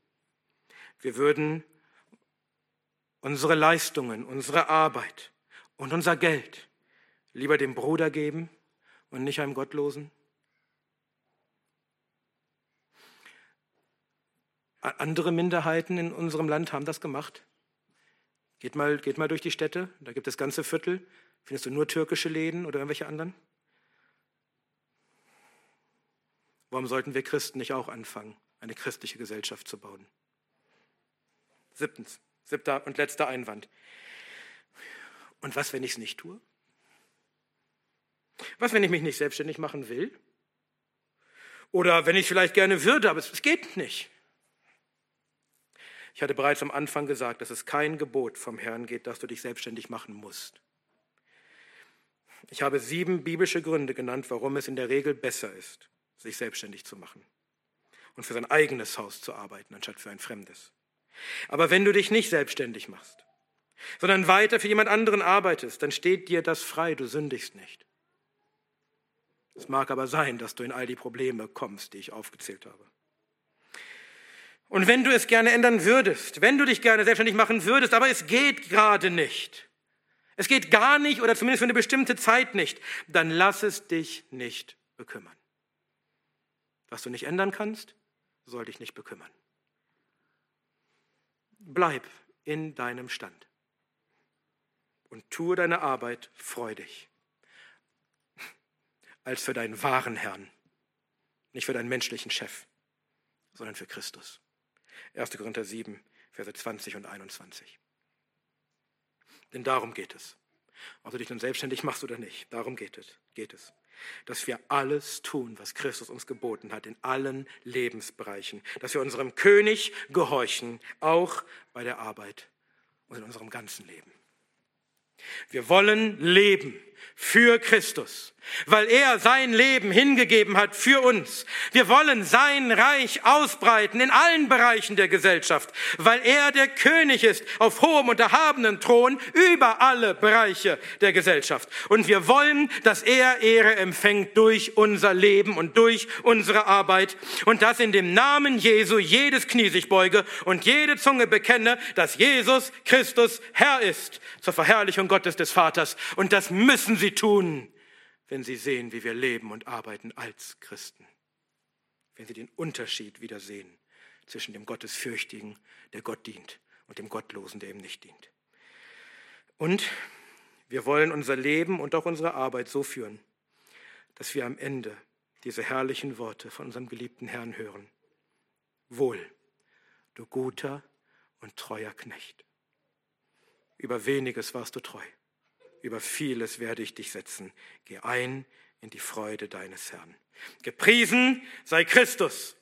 Wir würden unsere Leistungen, unsere Arbeit und unser Geld lieber dem Bruder geben und nicht einem Gottlosen? Andere Minderheiten in unserem Land haben das gemacht. Geht mal, geht mal durch die Städte, da gibt es ganze Viertel, findest du nur türkische Läden oder irgendwelche anderen. Warum sollten wir Christen nicht auch anfangen, eine christliche Gesellschaft zu bauen. Siebtens, siebter und letzter Einwand. Und was, wenn ich es nicht tue? Was, wenn ich mich nicht selbstständig machen will? Oder wenn ich vielleicht gerne würde, aber es geht nicht. Ich hatte bereits am Anfang gesagt, dass es kein Gebot vom Herrn geht, dass du dich selbstständig machen musst. Ich habe sieben biblische Gründe genannt, warum es in der Regel besser ist, sich selbstständig zu machen und für sein eigenes Haus zu arbeiten, anstatt für ein fremdes. Aber wenn du dich nicht selbstständig machst, sondern weiter für jemand anderen arbeitest, dann steht dir das frei, du sündigst nicht. Es mag aber sein, dass du in all die Probleme kommst, die ich aufgezählt habe. Und wenn du es gerne ändern würdest, wenn du dich gerne selbstständig machen würdest, aber es geht gerade nicht, es geht gar nicht oder zumindest für eine bestimmte Zeit nicht, dann lass es dich nicht bekümmern. Was du nicht ändern kannst, soll dich nicht bekümmern. Bleib in deinem Stand. und tue deine Arbeit freudig, als für deinen wahren Herrn, nicht für deinen menschlichen Chef, sondern für Christus. 1. Korinther 7, Verse 20 und 21. Denn darum geht es. Ob du dich nun selbstständig machst oder nicht, darum geht es. Geht es. Dass wir alles tun, was Christus uns geboten hat, in allen Lebensbereichen. Dass wir unserem König gehorchen, auch bei der Arbeit und in unserem ganzen Leben. Wir wollen leben für Christus, weil er sein Leben hingegeben hat für uns. Wir wollen sein Reich ausbreiten in allen Bereichen der Gesellschaft, weil er der König ist auf hohem und erhabenen Thron über alle Bereiche der Gesellschaft. Und wir wollen, dass er Ehre empfängt durch unser Leben und durch unsere Arbeit und dass in dem Namen Jesu jedes Knie sich beuge und jede Zunge bekenne, dass Jesus Christus Herr ist zur Verherrlichung Gottes des Vaters. Und das müssen sie tun, wenn sie sehen, wie wir leben und arbeiten als Christen. Wenn sie den Unterschied wieder sehen zwischen dem Gottesfürchtigen, der Gott dient, und dem Gottlosen, der ihm nicht dient. Und wir wollen unser Leben und auch unsere Arbeit so führen, dass wir am Ende diese herrlichen Worte von unserem geliebten Herrn hören. Wohl, du guter und treuer Knecht. Über weniges warst du treu über vieles werde ich dich setzen. Geh ein in die Freude deines Herrn. Gepriesen sei Christus,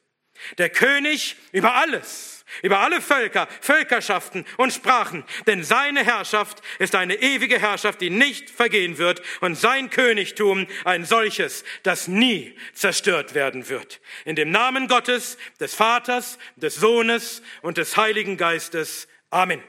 der König über alles, über alle Völker, Völkerschaften und Sprachen. Denn seine Herrschaft ist eine ewige Herrschaft, die nicht vergehen wird und sein Königtum ein solches, das nie zerstört werden wird. In dem Namen Gottes, des Vaters, des Sohnes und des Heiligen Geistes. Amen.